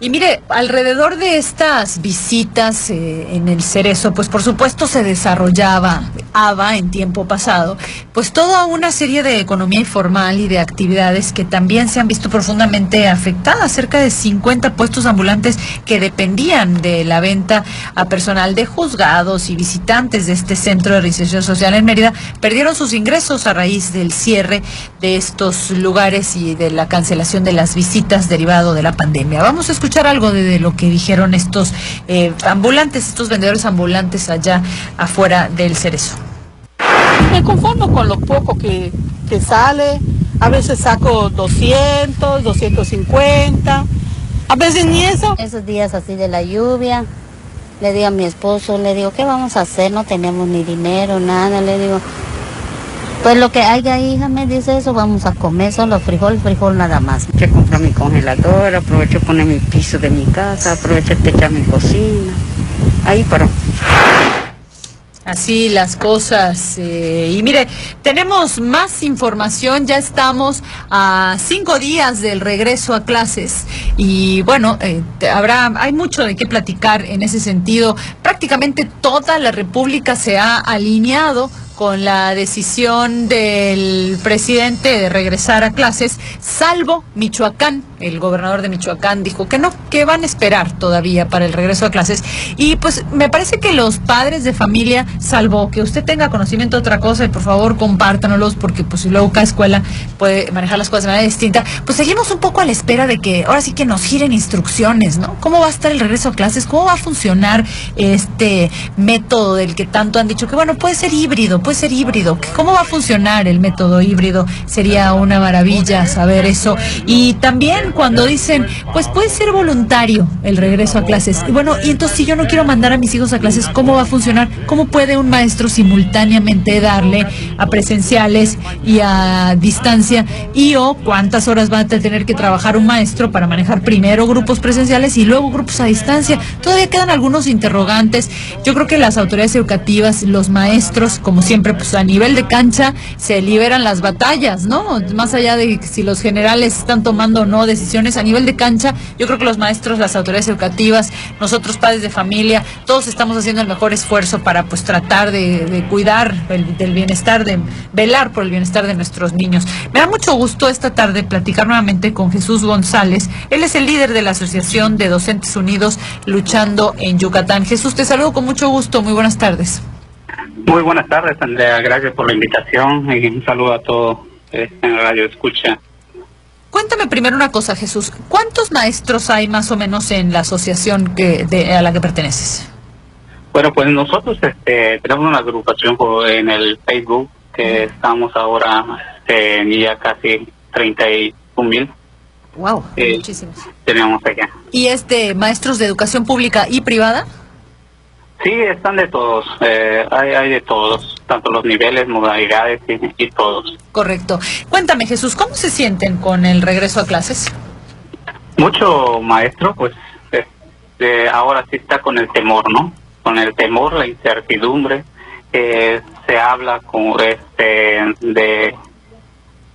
Y mire, alrededor de estas visitas eh, en el Cerezo, pues por supuesto se desarrollaba ABA en tiempo pasado, pues toda una serie de economía informal y de actividades que también se han visto profundamente afectadas. Cerca de 50 puestos ambulantes que dependían de la venta a personal de juzgados y visitantes de este centro de reinserción social en Mérida perdieron sus ingresos a raíz del cierre de estos lugares y de la cancelación de las visitas derivado de la pandemia. Vamos a escuchar escuchar algo de, de lo que dijeron estos eh, ambulantes, estos vendedores ambulantes allá afuera del cerezo. Me conformo con lo poco que, que sale. A veces saco 200, 250. A veces ni eso. Esos días así de la lluvia, le digo a mi esposo, le digo, ¿qué vamos a hacer? No tenemos ni dinero, nada. Le digo, pues lo que haya, hija, me dice eso, vamos a comer solo frijol, frijol nada más. Yo compro mi congelador, aprovecho poner mi piso de mi casa, aprovecho techar mi cocina. Ahí, pero... Así las cosas. eh, y mire, tenemos más información. Ya estamos a cinco días del regreso a clases. Y bueno, eh, habrá, hay mucho de qué platicar en ese sentido. Prácticamente toda la República se ha alineado con la decisión del presidente de regresar a clases, salvo Michoacán. El gobernador de Michoacán dijo que no, que van a esperar todavía para el regreso a clases. Y pues me parece que los padres de familia, salvo que usted tenga conocimiento de otra cosa, y por favor compártanos porque pues luego cada escuela puede manejar las cosas de manera distinta, pues seguimos un poco a la espera de que ahora sí que nos giren instrucciones, ¿no? ¿Cómo va a estar el regreso a clases? ¿Cómo va a funcionar este método del que tanto han dicho que bueno, puede ser híbrido, puede ser híbrido? ¿Qué- ¿Cómo va a funcionar el método híbrido? Sería una maravilla saber eso. Y también cuando dicen, pues puede ser voluntario el regreso a clases. Y bueno, y entonces si yo no quiero mandar a mis hijos a clases, ¿cómo va a funcionar? ¿Cómo puede un maestro simultáneamente darle a presenciales y a distancia? Y o cuántas horas va a tener que trabajar un maestro para manejar primero grupos presenciales y luego grupos a distancia. Todavía quedan algunos interrogantes. Yo creo que las autoridades educativas, los maestros, como siempre, pues a nivel de cancha se liberan las batallas, ¿no? Más allá de si los generales están tomando o no decisiones a nivel de cancha, yo creo que los maestros, las autoridades educativas, nosotros padres de familia, todos estamos haciendo el mejor esfuerzo para pues tratar de, de cuidar el- del bienestar, de velar por el bienestar de nuestros niños. Me da mucho gusto esta tarde platicar nuevamente con Jesús González. Él es el líder de la Asociación de Docentes Unidos Luchando en Yucatán. Jesús, te saludo con mucho gusto. Muy buenas tardes. Muy buenas tardes, Andrea. Gracias por la invitación y un saludo a todos eh, en la radio escucha. Cuéntame primero una cosa, Jesús. ¿Cuántos maestros hay más o menos en la asociación que, de, a la que perteneces? Bueno, pues nosotros este, tenemos una agrupación en el Facebook que estamos ahora este, en ya casi 31 mil. Wow, Eh, muchísimos. Tenemos allá. ¿Y es de maestros de educación pública y privada? Sí, están de todos, eh, hay, hay de todos, tanto los niveles, modalidades y, y todos. Correcto. Cuéntame, Jesús, ¿cómo se sienten con el regreso a clases? Mucho maestro, pues este, ahora sí está con el temor, ¿no? Con el temor, la incertidumbre. eh, se habla con este de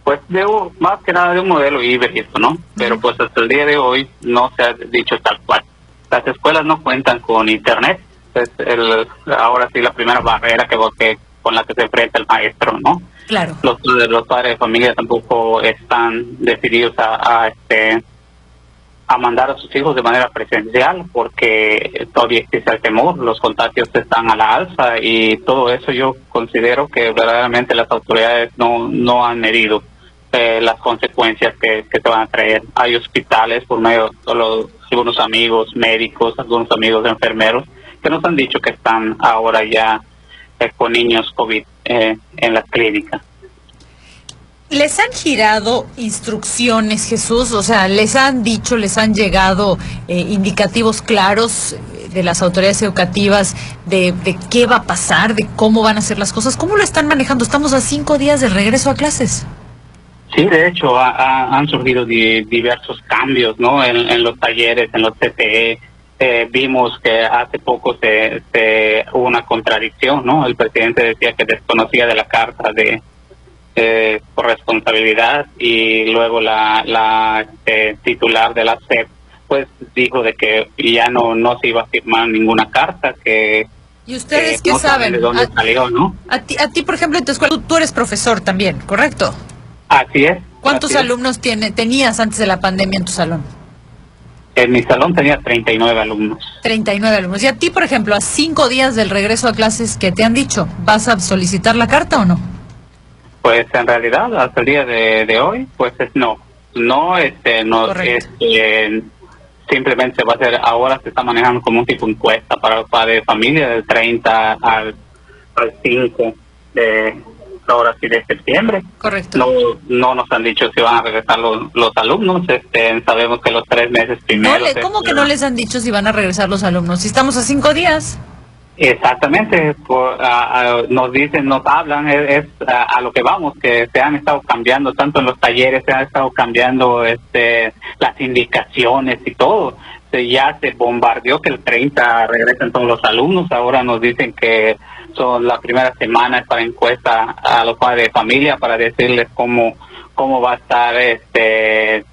pues de más que nada de un modelo híbrido, ¿no? Pero pues hasta el día de hoy no se ha dicho tal cual. Las escuelas no cuentan con internet, es el, ahora sí la primera barrera que, que con la que se enfrenta el maestro, ¿no? Claro. los, los padres de familia tampoco están decididos a, a, este a mandar a sus hijos de manera presencial porque todavía existe el temor, los contagios están a la alza y todo eso yo considero que verdaderamente las autoridades no, no han medido eh, las consecuencias que, que se van a traer. Hay hospitales por medio de los- algunos amigos médicos, algunos amigos enfermeros que nos han dicho que están ahora ya eh, con niños COVID eh, en las clínicas. ¿Les han girado instrucciones, Jesús? O sea, ¿les han dicho, les han llegado eh, indicativos claros de las autoridades educativas de, de qué va a pasar, de cómo van a ser las cosas? ¿Cómo lo están manejando? Estamos a cinco días del regreso a clases. Sí, de hecho, ha- ha- han surgido di- diversos cambios, ¿no? En, en los talleres, en los CTE. Eh, vimos que hace poco se, se hubo una contradicción, ¿no? El presidente decía que desconocía de la carta de eh, corresponsabilidad y luego la, la eh, titular de la SEP pues dijo de que ya no no se iba a firmar ninguna carta que ¿Y ustedes qué no saben de dónde A, salió, ¿no? a ti, a ti, por ejemplo, en tu escuela, tú, tú eres profesor también, ¿correcto? Así es. ¿Cuántos así es. alumnos tiene, tenías antes de la pandemia en tu salón? En mi salón tenía 39 alumnos. 39 alumnos. Y a ti, por ejemplo, a cinco días del regreso a clases, ¿qué te han dicho? ¿Vas a solicitar la carta o no? Pues en realidad hasta el día de, de hoy, pues es no, no, este, no, este, simplemente se va a hacer, ahora se está manejando como un tipo de encuesta para los padres de familia del 30 al, al 5 de ahora sí de septiembre. Correcto. No, no nos han dicho si van a regresar los, los alumnos, este, sabemos que los tres meses le- ¿Cómo que no les han dicho si van a regresar los alumnos? Si estamos a cinco días. Exactamente, por- a- nos dicen, nos hablan, es, a lo que vamos, que se han estado cambiando, tanto en los talleres, se han estado cambiando este, las indicaciones y todo. Se- ya se bombardeó que el 30 regresan todos los alumnos, ahora nos dicen que Son la primera semana es para encuesta a los padres de familia para decirles cómo cómo va a estar este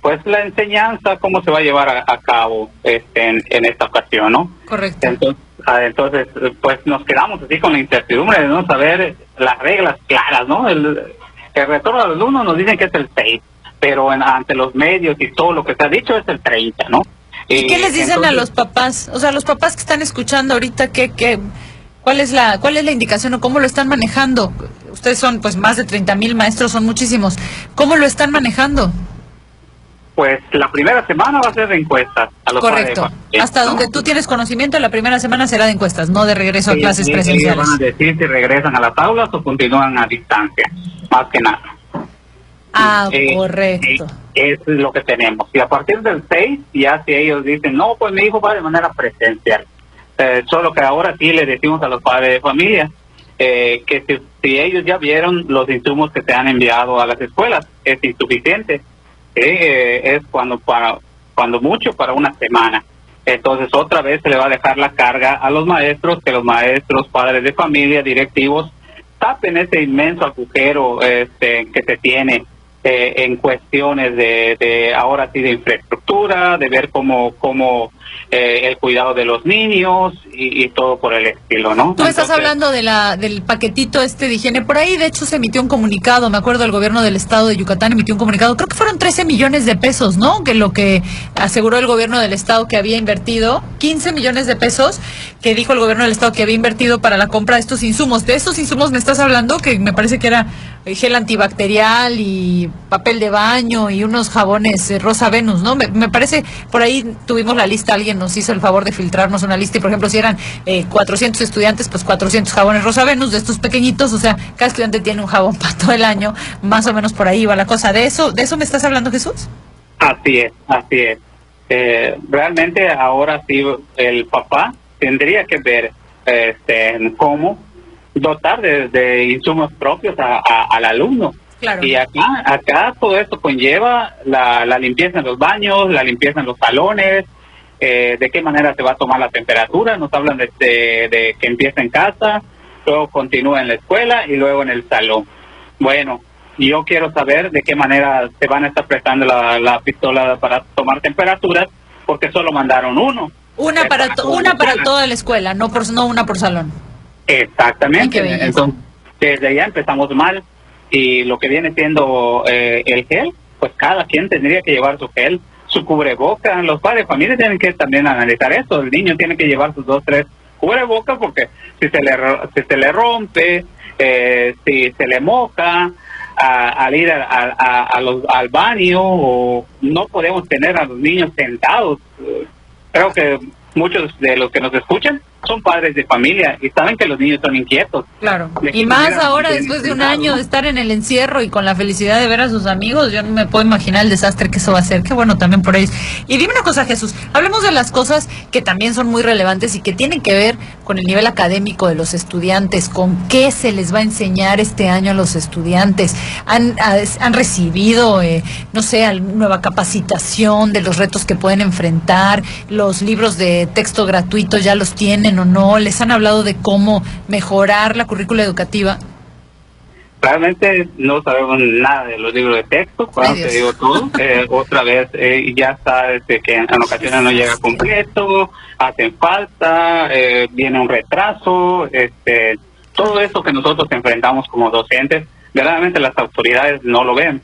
pues la enseñanza cómo se va a llevar a, a cabo este en, en esta ocasión, ¿no? Correcto. Entonces, ah, entonces, pues nos quedamos así con la incertidumbre de no saber las reglas claras, ¿no? El, el retorno al alumno nos dicen que es el 6, pero en- ante los medios y todo lo que se ha dicho es el 30, ¿no? ¿Y qué les dicen a los papás? O sea, los papás que están escuchando ahorita, ¿qué, qué, cuál, es la, ¿cuál es la indicación o cómo lo están manejando? Ustedes son pues más de 30 mil maestros, son muchísimos. ¿Cómo lo están manejando? Pues la primera semana va a ser de encuestas a los Correcto. padres familia, Hasta ¿no? donde tú tienes conocimiento, la primera semana será de encuestas, no de regreso a clases sí, presenciales. Ellos van a decir si regresan a las aulas o continúan a distancia, más que nada. Ah, Eh, correcto. eh, es lo que tenemos. Y a partir del 6, ya si ellos dicen, no, pues mi hijo va de manera presencial. Eh, solo que ahora sí le decimos a los padres de familia eh, que si, si ellos ya vieron los insumos que se han enviado a las escuelas, es insuficiente. Eh, es cuando, para, cuando mucho para una semana. Entonces otra vez se le va a dejar la carga a los maestros, que los maestros, padres de familia, directivos, tapen ese inmenso agujero este, que se tiene eh, en cuestiones de, de ahora sí de infraestructura, de ver cómo, cómo eh, el cuidado de los niños y, y todo por el estilo, ¿no? Tú estás Entonces, hablando de la, del paquetito este de higiene. Por ahí, de hecho, se emitió un comunicado. Me acuerdo, el gobierno del estado de Yucatán emitió un comunicado. Creo que fueron 13 millones de pesos, ¿no? Que lo que aseguró el gobierno del estado que había invertido, 15 millones de pesos que dijo el gobierno del estado que había invertido para la compra de estos insumos. De estos insumos me estás hablando, que me parece que era gel antibacterial y papel de baño y unos jabones eh, Rosa Venus, ¿no? Me, me parece, por ahí tuvimos la lista, alguien nos hizo el favor de filtrarnos una lista y, por ejemplo, si eran eh, 400 estudiantes, pues 400 jabones Rosa Venus de estos pequeñitos, o sea, cada estudiante tiene un jabón para todo el año, más o menos por ahí va la cosa. ¿De eso, de eso me estás hablando, Jesús? Así es, así es. Eh, realmente ahora sí el papá tendría que ver este, cómo dotar de, de insumos propios a- a- al alumno. Claro. Y acá, acá todo esto conlleva la, la limpieza en los baños, la limpieza en los salones, eh, de qué manera se va a tomar la temperatura. Nos hablan de, de- de que empieza en casa, luego continúa en la escuela y luego en el salón. Bueno, yo quiero saber de qué manera se van a estar prestando la, la pistola para tomar temperaturas, porque solo mandaron uno. Una Eh, para, to- una para toda la escuela, no, por, no una por salón. Exactamente. Entonces, desde ya empezamos mal. Y lo que viene siendo eh, el gel, pues cada quien tendría que llevar su gel, su cubreboca. Los padres de familia tienen que también analizar eso. El niño tiene que llevar sus dos, tres cubrebocas porque si se le, si se le rompe, eh, si se le moja, al ir a- a- los- al baño, o no podemos tener a los niños sentados. Creo que muchos de los que nos escuchan son padres de familia y saben que los niños son inquietos. Claro. Y más ahora, después de un año de estar en el encierro y con la felicidad de ver a sus amigos, yo no me puedo imaginar el desastre que eso va a ser. Qué bueno también por ellos. Y dime una cosa, Jesús. Hablemos de las cosas que también son muy relevantes y que tienen que ver con el nivel académico de los estudiantes, con qué se les va a enseñar este año a los estudiantes. ¿Han, ha- han recibido, eh, no sé, nueva capacitación de los retos que pueden enfrentar? ¿Los libros de texto gratuitos ya los tienen o no? ¿Les han hablado de cómo mejorar la currícula educativa? Realmente no sabemos nada de los libros de texto, cuando te digo todo. Eh, otra vez eh, ya está desde que en ocasiones no llega completo, hacen falta, eh, viene un retraso, este, todo eso que nosotros enfrentamos como docentes, verdaderamente las autoridades no lo ven.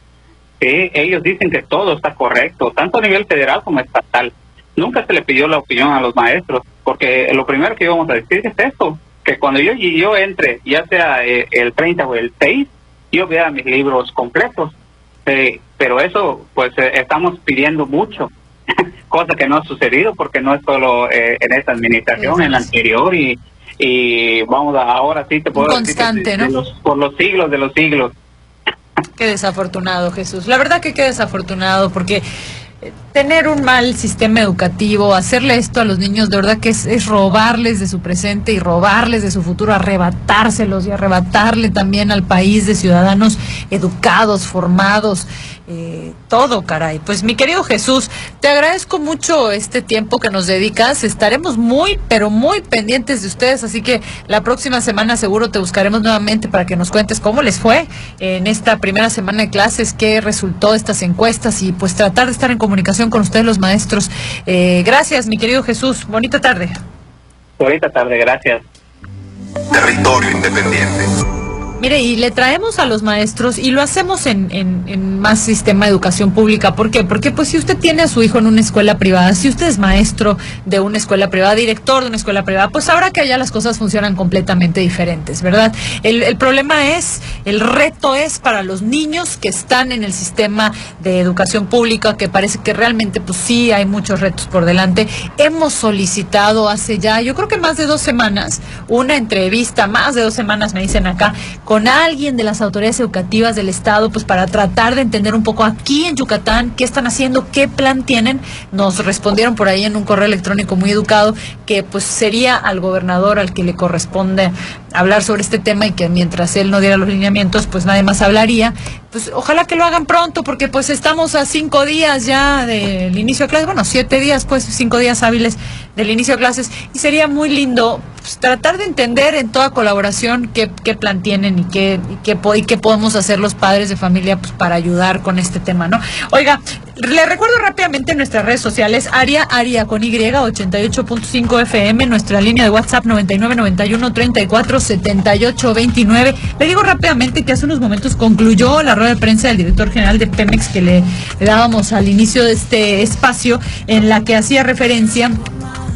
Sí, ellos dicen que todo está correcto, tanto a nivel federal como estatal. Nunca se le pidió la opinión a los maestros, porque lo primero que íbamos a decir es esto, que cuando yo, yo entre, ya sea eh, el 30 o el 6, yo vea mis libros completos. Eh, pero eso, pues eh, estamos pidiendo mucho, cosa que no ha sucedido porque no es solo en esta administración, en la anterior y, y vamos a, ahora sí te puedo decir constante, ¿no? de los- por los siglos de los siglos. Qué desafortunado, Jesús. La verdad que qué desafortunado, porque tener un mal sistema educativo, hacerle esto a los niños, de verdad que es, es, robarles de su presente y robarles de su futuro, arrebatárselos y arrebatarle también al país de ciudadanos educados, formados, eh, todo, caray. Pues mi querido Jesús, te agradezco mucho este tiempo que nos dedicas. Estaremos muy, pero muy pendientes de ustedes, así que la próxima semana seguro te buscaremos nuevamente para que nos cuentes cómo les fue en esta primera semana de clases, qué resultó de estas encuestas y pues tratar de estar en comunicación con ustedes los maestros. Eh, gracias, mi querido Jesús. Bonita tarde. Bonita tarde, gracias. Territorio Independiente. Mire, y le traemos a los maestros y lo hacemos en, en, más sistema de educación pública. ¿Por qué? Porque pues si usted tiene a su hijo en una escuela privada, si usted es maestro de una escuela privada, director de una escuela privada, pues sabrá que allá las cosas funcionan completamente diferentes, ¿verdad? El, problema es, el reto es para los niños que están en el sistema de educación pública, que parece que realmente pues sí hay muchos retos por delante. Hemos solicitado hace ya, yo creo que más de dos semanas, una entrevista, más de dos semanas me dicen acá, alguien de las autoridades educativas del Estado, pues para tratar de entender un poco aquí en Yucatán qué están haciendo, qué plan tienen. Nos respondieron por ahí en un correo electrónico muy educado que pues sería al gobernador al que le corresponde hablar sobre este tema y que mientras él no diera los lineamientos, pues nadie más hablaría. Pues ojalá que lo hagan pronto, porque pues estamos a cinco días ya del inicio de clases, bueno, siete días, pues cinco días hábiles del inicio de clases, y sería muy lindo pues, tratar de entender en toda colaboración qué, qué plan tienen y qué, qué, y qué podemos hacer los padres de familia pues, para ayudar con este tema, ¿no? Oiga, le recuerdo rápidamente en nuestras redes sociales, Aria, Aria con Y, 88.5 FM, nuestra línea de WhatsApp 9991 34 78 29. Le digo rápidamente que hace unos momentos concluyó la rueda de prensa del director general de Pemex que le dábamos al inicio de este espacio, en la que hacía referencia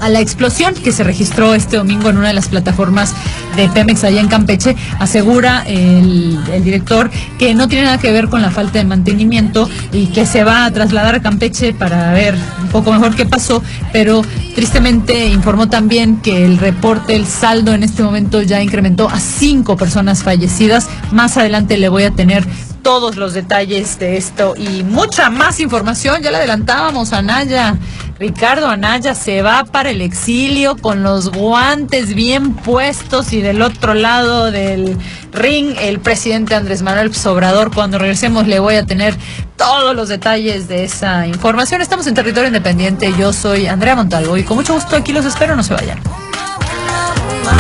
a la explosión que se registró este domingo en una de las plataformas de Pemex allá en Campeche. Asegura el, director que no tiene nada que ver con la falta de mantenimiento y que se va a trasladar a Campeche para ver un poco mejor qué pasó, pero tristemente informó también que el reporte, el saldo en este momento ya incrementó a cinco personas fallecidas. Más adelante le voy a tener todos los detalles de esto y mucha más información. Ya le adelantábamos a Naya. Ricardo Anaya se va para el exilio con los guantes bien puestos y del otro lado del ring el presidente Andrés Manuel Sobrador. Cuando regresemos le voy a tener todos los detalles de esa información. Estamos en territorio independiente. Yo soy Andrea Montalvo y con mucho gusto aquí los espero. No se vayan.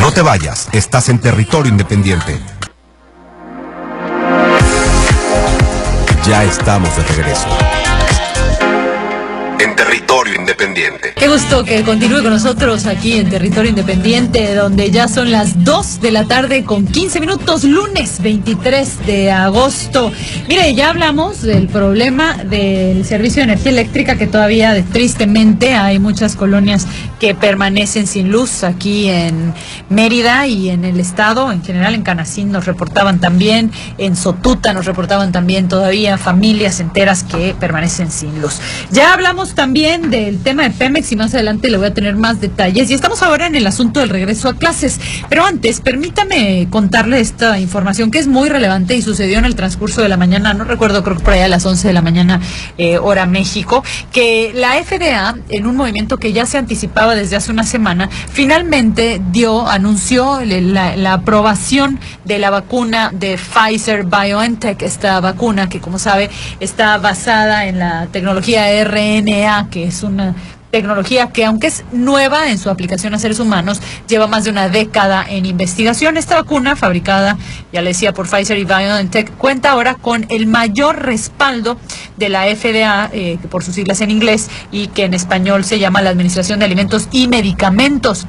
No te vayas. Estás en territorio independiente. Ya estamos de regreso. En territorio independiente. Qué gusto que continúe con nosotros aquí en territorio independiente, donde ya son las 2 de la tarde con 15 minutos, lunes 23 de agosto. Mire, ya hablamos del problema del servicio de energía eléctrica que todavía tristemente hay muchas colonias que permanecen sin luz aquí en Mérida y en el estado, en general en Canacín nos reportaban también, en Sotuta nos reportaban también todavía familias enteras que permanecen sin luz. Ya hablamos también del tema de Pemex y más adelante le voy a tener más detalles. Y estamos ahora en el asunto del regreso a clases. Pero antes, permítame contarle esta información que es muy relevante y sucedió en el transcurso de la mañana, no recuerdo, creo que por allá a las 11 de la mañana, eh, hora México, que la FDA, en un movimiento que ya se anticipaba desde hace una semana, finalmente dio, anunció la, la aprobación de la vacuna de Pfizer BioNTech, esta vacuna que, como sabe, está basada en la tecnología RNA, que es una tecnología que aunque es nueva en su aplicación a seres humanos, lleva más de una década en investigación. Esta vacuna, fabricada, ya le decía, por Pfizer y BioNTech, cuenta ahora con el mayor respaldo de la FDA, eh, por sus siglas en inglés, y que en español se llama la Administración de Alimentos y Medicamentos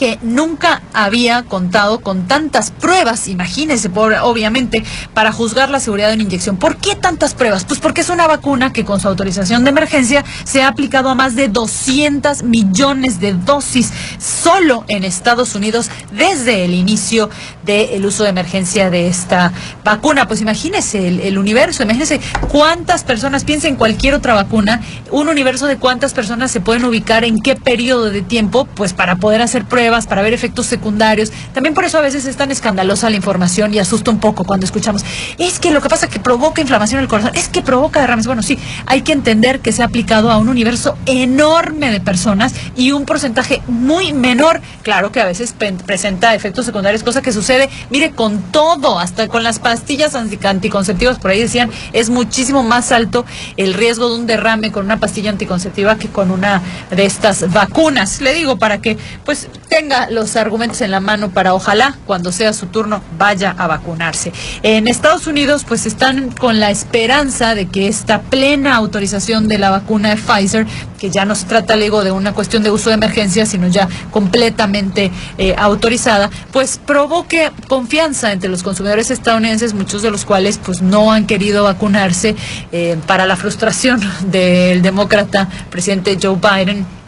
que nunca había contado con tantas pruebas, imagínense, obviamente, para juzgar la seguridad de una inyección. ¿Por qué tantas pruebas? Pues porque es una vacuna que con su autorización de emergencia se ha aplicado a más de 200 millones de dosis solo en Estados Unidos desde el inicio del uso de emergencia de esta vacuna. Pues imagínense el, el universo, imagínense cuántas personas, piensen en cualquier otra vacuna, un universo de cuántas personas se pueden ubicar en qué periodo de tiempo, pues para poder hacer pruebas para ver efectos secundarios. También por eso a veces es tan escandalosa la información y asusta un poco cuando escuchamos, es que lo que pasa es que provoca inflamación inflamación del corazón. Es que provoca derrames. Bueno, sí, hay que entender que se ha aplicado a un universo enorme de personas y un porcentaje muy menor. Claro que a veces presenta efectos secundarios, cosa que sucede, mire, con todo, hasta con las pastillas anticonceptivas, por ahí decían, es muchísimo más alto el riesgo de un derrame con una pastilla anticonceptiva que con una de estas vacunas. Le digo para que pues tenga los argumentos en la mano para ojalá cuando sea su turno vaya a vacunarse. En Estados Unidos pues están con la esperanza de que esta plena autorización de la vacuna de Pfizer, que ya no se trata, le digo, de una cuestión de uso de emergencia, sino ya completamente eh, autorizada, pues provoque confianza entre los consumidores estadounidenses, muchos de los cuales pues no han querido vacunarse eh, para la frustración del demócrata presidente Joe Biden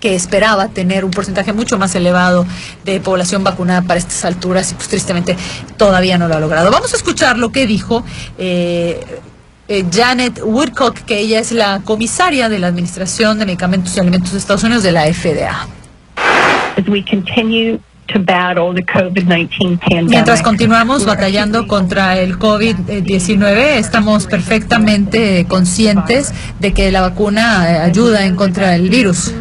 que esperaba tener un porcentaje mucho más elevado de población vacunada para estas alturas y pues tristemente todavía no lo ha logrado. Vamos a escuchar lo que dijo eh, eh, Janet Woodcock, que ella es la comisaria de la Administración de Medicamentos y Alimentos de Estados Unidos de la FDA. Mientras continuamos batallando contra el COVID-19, estamos perfectamente conscientes de que la vacuna eh, ayuda en contra del virus.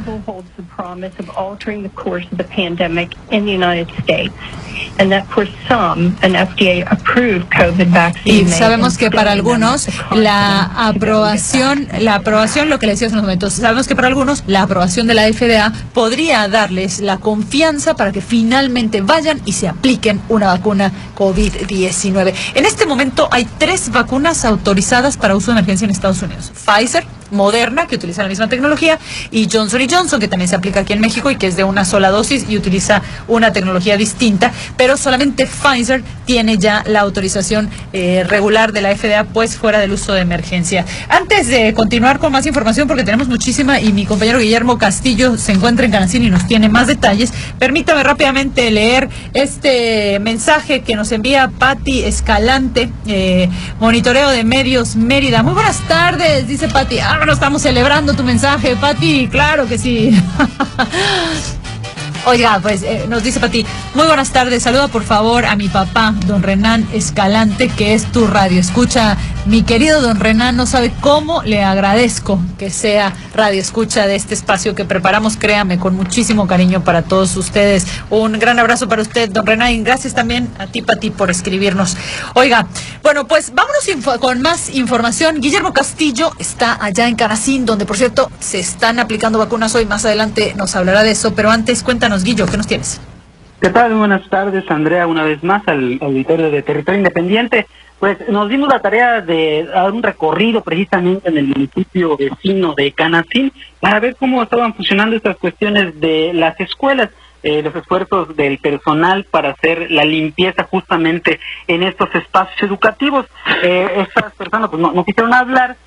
Y sabemos que para algunos la aprobación, la aprobación, lo que le decía en los momentos, sabemos que para algunos la aprobación de la FDA podría darles la confianza para que finalmente vayan y se apliquen una vacuna COVID-19. En este momento hay tres vacunas autorizadas para uso de emergencia en Estados Unidos. Pfizer, Moderna, que utiliza la misma tecnología, y Johnson Johnson, que también se aplica aquí en México y que es de una sola dosis y utiliza una tecnología distinta, pero solamente Pfizer tiene ya la autorización eh, regular de la FDA, pues fuera del uso de emergencia. Antes de continuar con más información, porque tenemos muchísima y mi compañero Guillermo Castillo se encuentra en Canacín y nos tiene más detalles, permítame rápidamente leer este mensaje que nos envía Patti Escalante, eh, monitoreo de medios Mérida. Muy buenas tardes, dice Patti. Ah, no estamos celebrando tu mensaje, Pati, claro que sí. Oiga, pues eh, nos dice Pati, muy buenas tardes, saluda por favor a mi papá, don Renan Escalante, que es tu radio. Escucha, mi querido don Renan, no sabe cómo le agradezco que sea radio escucha de este espacio que preparamos, créame, con muchísimo cariño para todos ustedes. Un gran abrazo para usted, don Renan, y gracias también a ti, Pati, por escribirnos. Oiga, bueno, pues vámonos con más información. Guillermo Castillo está allá en Canacín, donde por cierto se están aplicando vacunas hoy, más adelante nos hablará de eso, pero antes cuéntanos Guillo, ¿qué nos tienes? ¿Qué tal? Buenas tardes, Andrea, una vez más al auditorio de Territorio Independiente. Pues nos dimos la tarea de dar un recorrido precisamente en el municipio vecino de Canacín para ver cómo estaban funcionando estas cuestiones de las escuelas. Eh, los esfuerzos del personal para hacer la limpieza justamente en estos espacios educativos. Eh, estas personas pues, no, no quisieron hablar,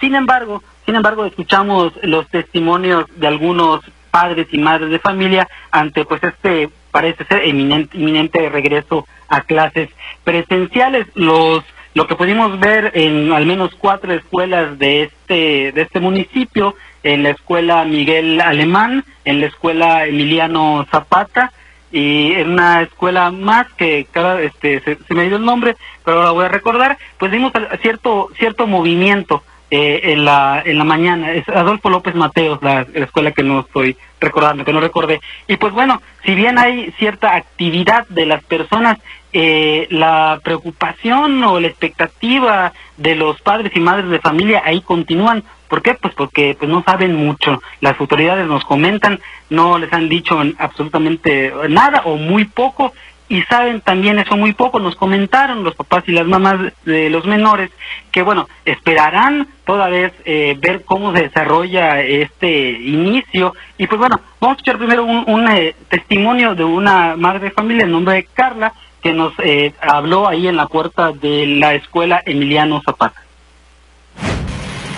sin embargo, sin embargo, escuchamos los testimonios de algunos padres y madres de familia ante pues este parece ser eminente, inminente regreso a clases presenciales. Los lo que pudimos ver en al menos cuatro escuelas de este de este municipio, en la escuela Miguel Alemán, en la escuela Emiliano Zapata y en una escuela más que cada este se, me dio el nombre, pero ahora voy a recordar, pues vimos cierto cierto movimiento eh, en, la, en la mañana. Es Adolfo López Mateos, la, escuela que no estoy recordando, que no recordé. Y pues bueno, si bien hay cierta actividad de las personas, eh, la preocupación o la expectativa de los padres y madres de familia ahí continúan. ¿Por qué? Pues porque pues no saben mucho. Las autoridades nos comentan, no les han dicho absolutamente nada o muy poco y saben también eso muy poco, nos comentaron los papás y las mamás de los menores que bueno, esperarán toda vez eh, ver cómo se desarrolla este inicio y pues bueno, vamos a escuchar primero un, eh, testimonio de una madre de familia en nombre de Carla que nos eh, habló ahí en la puerta de la escuela Emiliano Zapata.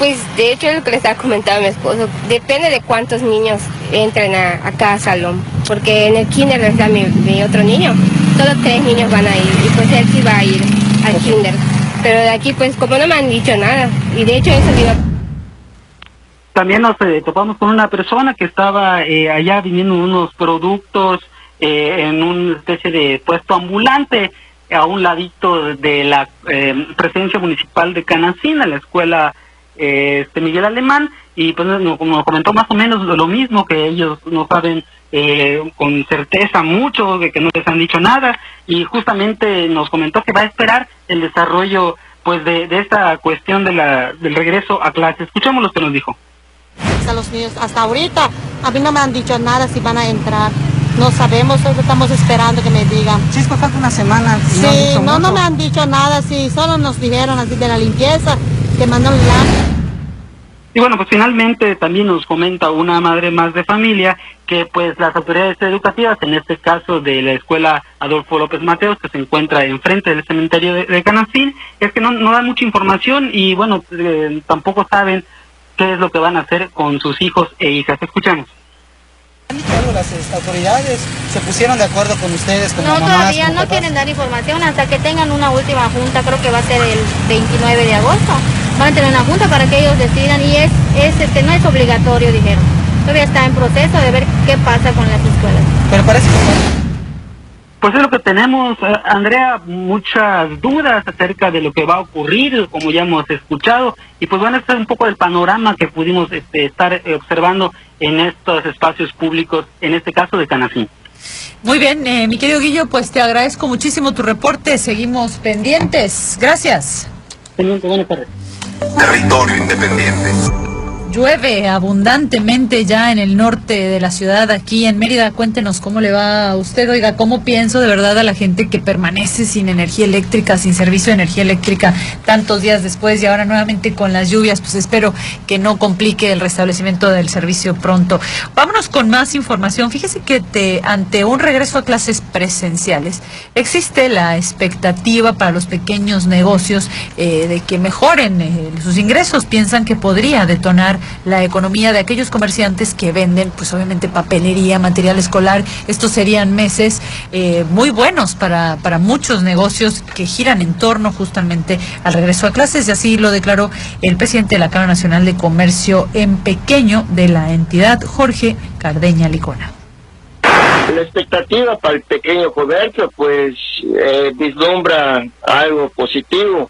Pues de hecho es lo que le estaba comentando a mi esposo, depende de cuántos niños entren a, cada salón, porque en el kinder está mi, mi, otro niño, solo tres niños van a ir y pues él sí va a ir al kinder, pero de aquí pues como no me han dicho nada y de hecho eso iba... También nos eh, topamos con una persona que estaba eh, allá viniendo unos productos eh, en una especie de puesto ambulante a un ladito de la eh, presencia municipal de Canacín, a la escuela este Miguel Alemán, y pues nos, nos comentó más o menos lo, lo mismo, que ellos no saben eh, con certeza mucho, de que no les han dicho nada, y justamente nos comentó que va a esperar el desarrollo pues de, de esta cuestión de la, del regreso a clase. Escuchamos lo que nos dijo. a los niños. Hasta ahorita a mí no me han dicho nada si van a entrar. No sabemos, solo estamos esperando que me digan. Sí, falta una semana. Sí, no, no me han dicho nada, sí, solo nos dijeron así de la limpieza, la... Y bueno, pues finalmente también nos comenta una madre más de familia que pues las autoridades educativas, en este caso de la escuela Adolfo López Mateos, que se encuentra enfrente del cementerio de, de es que no, no dan mucha información y bueno, eh, tampoco saben qué es lo que van a hacer con sus hijos e hijas. Escuchamos. ¿Han dicho algo las este, autoridades? ¿Se pusieron de acuerdo con ustedes, como No, mamás, todavía como no papás? quieren dar información hasta que tengan una última junta, creo que va a ser el 29 de agosto. Van a tener una junta para que ellos decidan y es, es este, no es obligatorio, dijeron. Todavía está en proceso de ver qué pasa con las escuelas. Pero parece que... Pues es lo que tenemos, eh, Andrea, muchas dudas acerca de lo que va a ocurrir, como ya hemos escuchado, y pues van a estar un poco del panorama que pudimos este, estar eh, observando en estos espacios públicos, en este caso de Canacín. Muy bien, eh, mi querido Guillo, pues te agradezco muchísimo tu reporte. Seguimos pendientes. Gracias. Pendiente, buenas tardes. Territorio independiente. Llueve abundantemente ya en el norte de la ciudad, aquí en Mérida. Cuéntenos cómo le va a usted. Oiga, ¿cómo pienso de verdad a la gente que permanece sin energía eléctrica, sin servicio de energía eléctrica tantos días después y ahora nuevamente con las lluvias? Pues espero que no complique el restablecimiento del servicio pronto. Vámonos con más información. Fíjese que te- ante un regreso a clases presenciales existe la expectativa para los pequeños negocios eh, de que mejoren eh, sus ingresos. Piensan que podría detonar la economía de aquellos comerciantes que venden, pues obviamente papelería, material escolar. Estos serían meses eh, muy buenos para, para muchos negocios que giran en torno justamente al regreso a clases y así lo declaró el presidente de la Cámara Nacional de Comercio en Pequeño de la entidad, Jorge Cardeña Licona. La expectativa para el pequeño comercio, pues, eh, vislumbra algo positivo,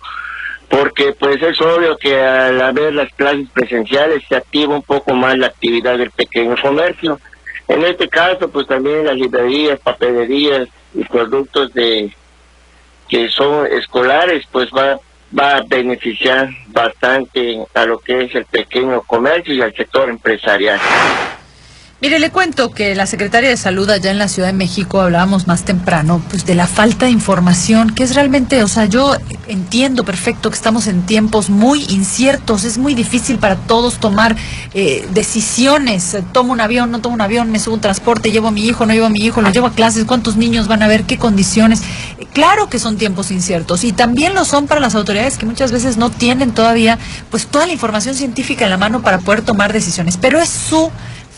porque pues es obvio que al haber las clases presenciales se activa un poco más la actividad del pequeño comercio. En este caso, pues también las librerías, papelerías y productos de que son escolares, pues va va a beneficiar bastante a lo que es el pequeño comercio y al sector empresarial. Mire, le cuento que la secretaria de Salud allá en la Ciudad de México hablábamos más temprano, pues de la falta de información, que es realmente, o sea, yo entiendo perfecto que estamos en tiempos muy inciertos, es muy difícil para todos tomar eh, decisiones. Tomo un avión, no tomo un avión, me subo un transporte, llevo a mi hijo, no llevo a mi hijo, lo llevo a clases, cuántos niños van a ver, qué condiciones. Claro que son tiempos inciertos y también lo son para las autoridades que muchas veces no tienen todavía pues toda la información científica en la mano para poder tomar decisiones, pero es su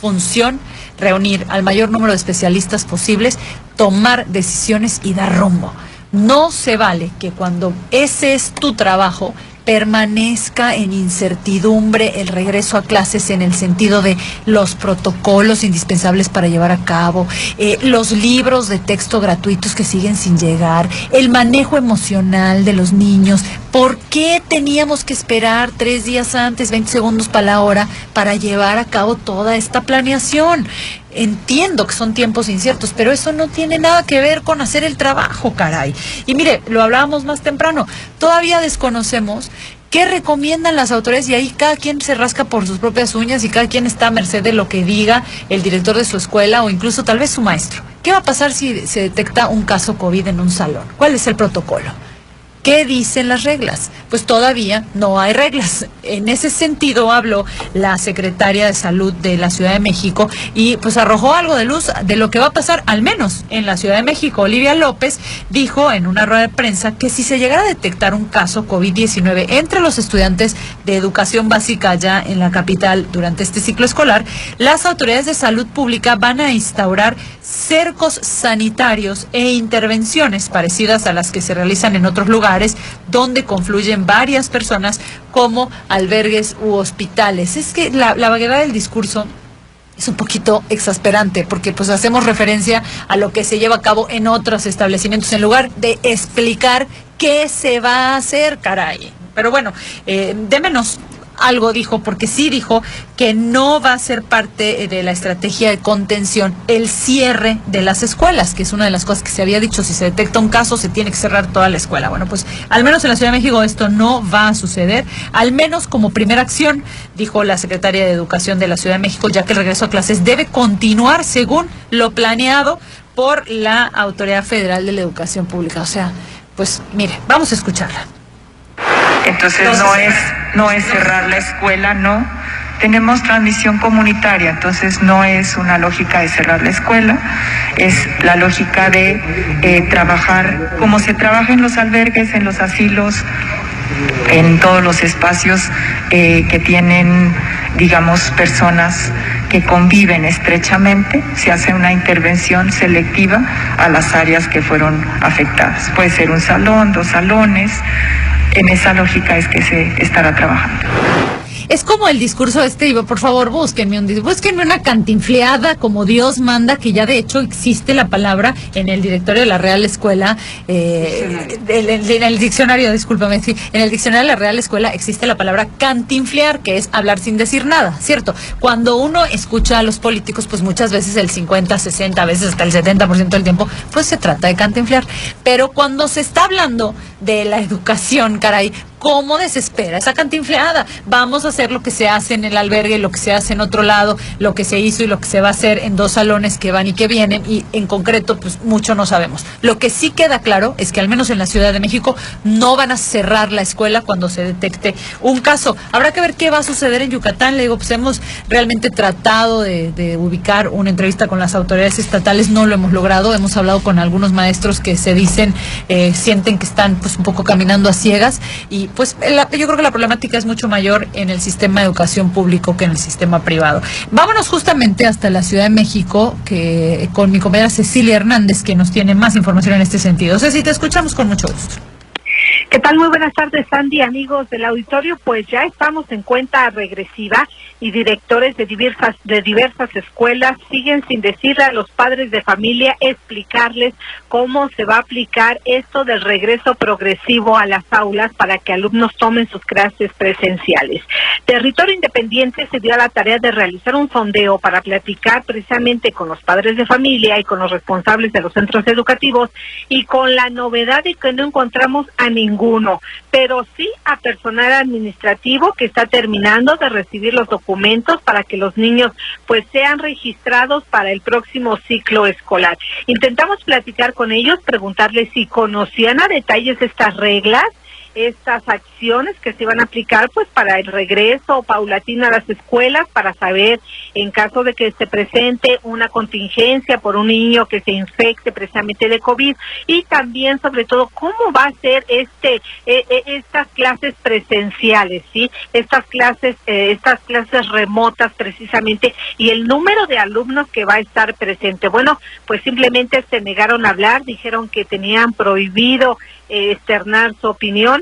función reunir al mayor número de especialistas posibles, tomar decisiones y dar rumbo. No se vale que cuando ese es tu trabajo permanezca en incertidumbre el regreso a clases en el sentido de los protocolos indispensables para llevar a cabo, eh, los libros de texto gratuitos que siguen sin llegar, el manejo emocional de los niños. ¿Por qué teníamos que esperar tres días antes, 20 segundos para la hora, para llevar a cabo toda esta planeación? Entiendo que son tiempos inciertos, pero eso no tiene nada que ver con hacer el trabajo, caray. Y mire, lo hablábamos más temprano, todavía desconocemos qué recomiendan las autoridades y ahí cada quien se rasca por sus propias uñas y cada quien está a merced de lo que diga el director de su escuela o incluso tal vez su maestro. ¿Qué va a pasar si se detecta un caso COVID en un salón? ¿Cuál es el protocolo? ¿Qué dicen las reglas? Pues todavía no hay reglas. En ese sentido habló la secretaria de Salud de la Ciudad de México y pues arrojó algo de luz de lo que va a pasar, al menos en la Ciudad de México. Olivia López dijo en una rueda de prensa que si se llegara a detectar un caso COVID-19 entre los estudiantes de educación básica ya en la capital durante este ciclo escolar, las autoridades de salud pública van a instaurar cercos sanitarios e intervenciones parecidas a las que se realizan en otros lugares donde confluyen varias personas como albergues u hospitales. Es que la, vaguedad del discurso es un poquito exasperante porque pues hacemos referencia a lo que se lleva a cabo en otros establecimientos en lugar de explicar qué se va a hacer, caray. Pero bueno, eh, démenos algo dijo, porque sí dijo que no va a ser parte de la estrategia de contención el cierre de las escuelas, que es una de las cosas que se había dicho, si se detecta un caso se tiene que cerrar toda la escuela. Bueno, pues al menos en la Ciudad de México esto no va a suceder, al menos como primera acción, dijo la secretaria de Educación de la Ciudad de México, ya que el regreso a clases debe continuar según lo planeado por la Autoridad Federal de la Educación Pública. O sea, pues mire, vamos a escucharla. Entonces no es, no es cerrar la escuela, no. Tenemos transmisión comunitaria, entonces no es una lógica de cerrar la escuela, es la lógica de eh, trabajar como se trabaja en los albergues, en los asilos, en todos los espacios eh, que tienen, digamos, personas que conviven estrechamente, se hace una intervención selectiva a las áreas que fueron afectadas. Puede ser un salón, dos salones, en esa lógica es que se estará trabajando. Es como el discurso este, por favor, búsquenme un búsquenme una cantinfleada como Dios manda, que ya de hecho existe la palabra en el directorio de la Real Escuela, eh, en el diccionario, discúlpame, sí, en el diccionario de la Real Escuela existe la palabra cantinflear, que es hablar sin decir nada, ¿cierto? Cuando uno escucha a los políticos, pues muchas veces el 50, 60, a veces hasta el 70% del tiempo, pues se trata de cantinflear. Pero cuando se está hablando de la educación, caray, cómo desespera esa cantinfleada. Vamos a hacer lo que se hace en el albergue, lo que se hace en otro lado, lo que se hizo y lo que se va a hacer en dos salones que van y que vienen y en concreto pues mucho no sabemos. Lo que sí queda claro es que al menos en la Ciudad de México no van a cerrar la escuela cuando se detecte un caso. Habrá que ver qué va a suceder en Yucatán. Le digo, pues hemos realmente tratado de, ubicar una entrevista con las autoridades estatales, no lo hemos logrado. Hemos hablado con algunos maestros que se dicen, eh, sienten que están pues un poco caminando a ciegas y pues yo creo que la problemática es mucho mayor en el sistema de educación público que en el sistema privado. Vámonos justamente hasta la Ciudad de México, que con mi compañera Cecilia Hernández, que nos tiene más información en este sentido. Ceci, te escuchamos con mucho gusto. ¿Qué tal? Muy buenas tardes, Sandy, amigos del auditorio. Pues ya estamos en cuenta regresiva y directores de diversas, de diversas escuelas siguen sin decirle a los padres de familia explicarles cómo se va a aplicar esto del regreso progresivo a las aulas para que alumnos tomen sus clases presenciales. Territorio Independiente se dio a la tarea de realizar un sondeo para platicar precisamente con los padres de familia y con los responsables de los centros educativos y con la novedad de que no encontramos a ninguno, pero sí a personal administrativo que está terminando de recibir los documentos para que los niños pues sean registrados para el próximo ciclo escolar. Intentamos platicar con ellos, preguntarles si conocían a detalles estas reglas estas acciones que se van a aplicar pues para el regreso paulatino a las escuelas para saber en caso de que se presente una contingencia por un niño que se infecte precisamente de COVID y también sobre todo cómo va a ser este eh, eh, estas clases presenciales, ¿sí? Estas clases eh, estas clases remotas precisamente y el número de alumnos que va a estar presente. Bueno, pues simplemente se negaron a hablar, dijeron que tenían prohibido externar su opinión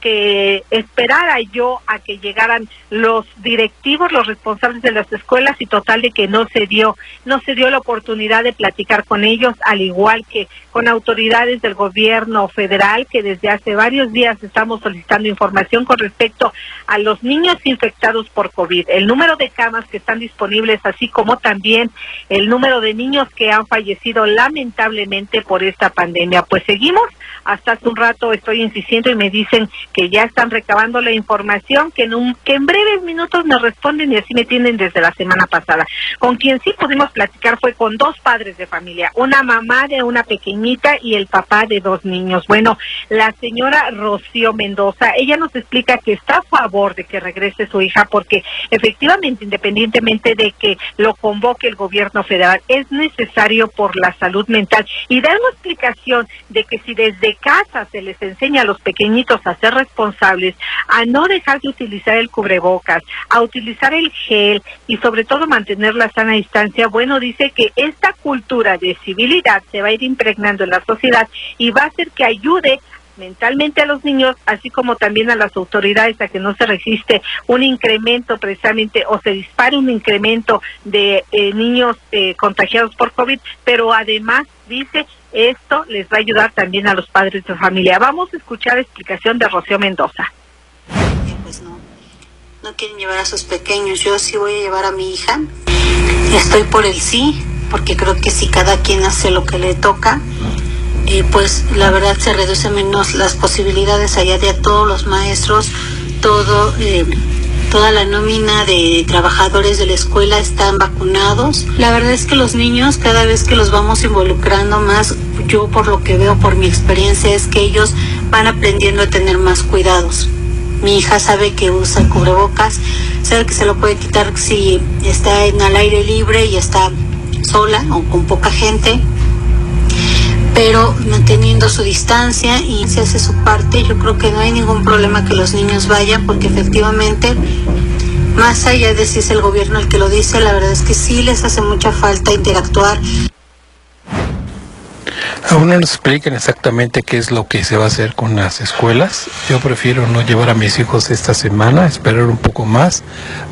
que esperara yo a que llegaran los directivos, los responsables de las escuelas y total de que no se dio, no se dio la oportunidad de platicar con ellos, al igual que con autoridades del gobierno federal que desde hace varios días estamos solicitando información con respecto a los niños infectados por COVID, el número de camas que están disponibles, así como también el número de niños que han fallecido lamentablemente por esta pandemia. Pues seguimos, hasta hace un rato estoy insistiendo y me dicen que ya están recabando la información, que en, un, que en breves minutos me responden y así me tienen desde la semana pasada. Con quien sí pudimos platicar fue con dos padres de familia, una mamá de una pequeñita y el papá de dos niños. Bueno, la señora Rocío Mendoza, ella nos explica que está a favor de que regrese su hija porque efectivamente, independientemente de que lo convoque el gobierno federal, es necesario por la salud mental y da una explicación de que si desde casa se les enseña a los pequeñitos a ser responsables, a no dejar de utilizar el cubrebocas, a utilizar el gel y sobre todo mantener la sana distancia, bueno, dice que esta cultura de civilidad se va a ir impregnando en la sociedad y va a hacer que ayude mentalmente a los niños, así como también a las autoridades a que no se resiste un incremento precisamente o se dispare un incremento de eh, niños eh, contagiados por COVID, pero además dice esto les va a ayudar también a los padres de familia. Vamos a escuchar la explicación de Rocío Mendoza. Pues no, no quieren llevar a sus pequeños, yo sí voy a llevar a mi hija. Estoy por el sí, porque creo que si cada quien hace lo que le toca, eh, pues la verdad se reduce menos las posibilidades allá de todos los maestros, todo, eh, toda la nómina de trabajadores de la escuela están vacunados. La verdad es que los niños cada vez que los vamos involucrando más, yo por lo que veo por mi experiencia es que ellos van aprendiendo a tener más cuidados. Mi hija sabe que usa cubrebocas, sabe que se lo puede quitar si está en al aire libre y está sola o con poca gente pero manteniendo su distancia y se hace su parte, yo creo que no hay ningún problema que los niños vayan porque efectivamente, más allá de si es el gobierno el que lo dice, la verdad es que sí les hace mucha falta interactuar. Aún no nos explican exactamente qué es lo que se va a hacer con las escuelas. Yo prefiero no llevar a mis hijos esta semana, esperar un poco más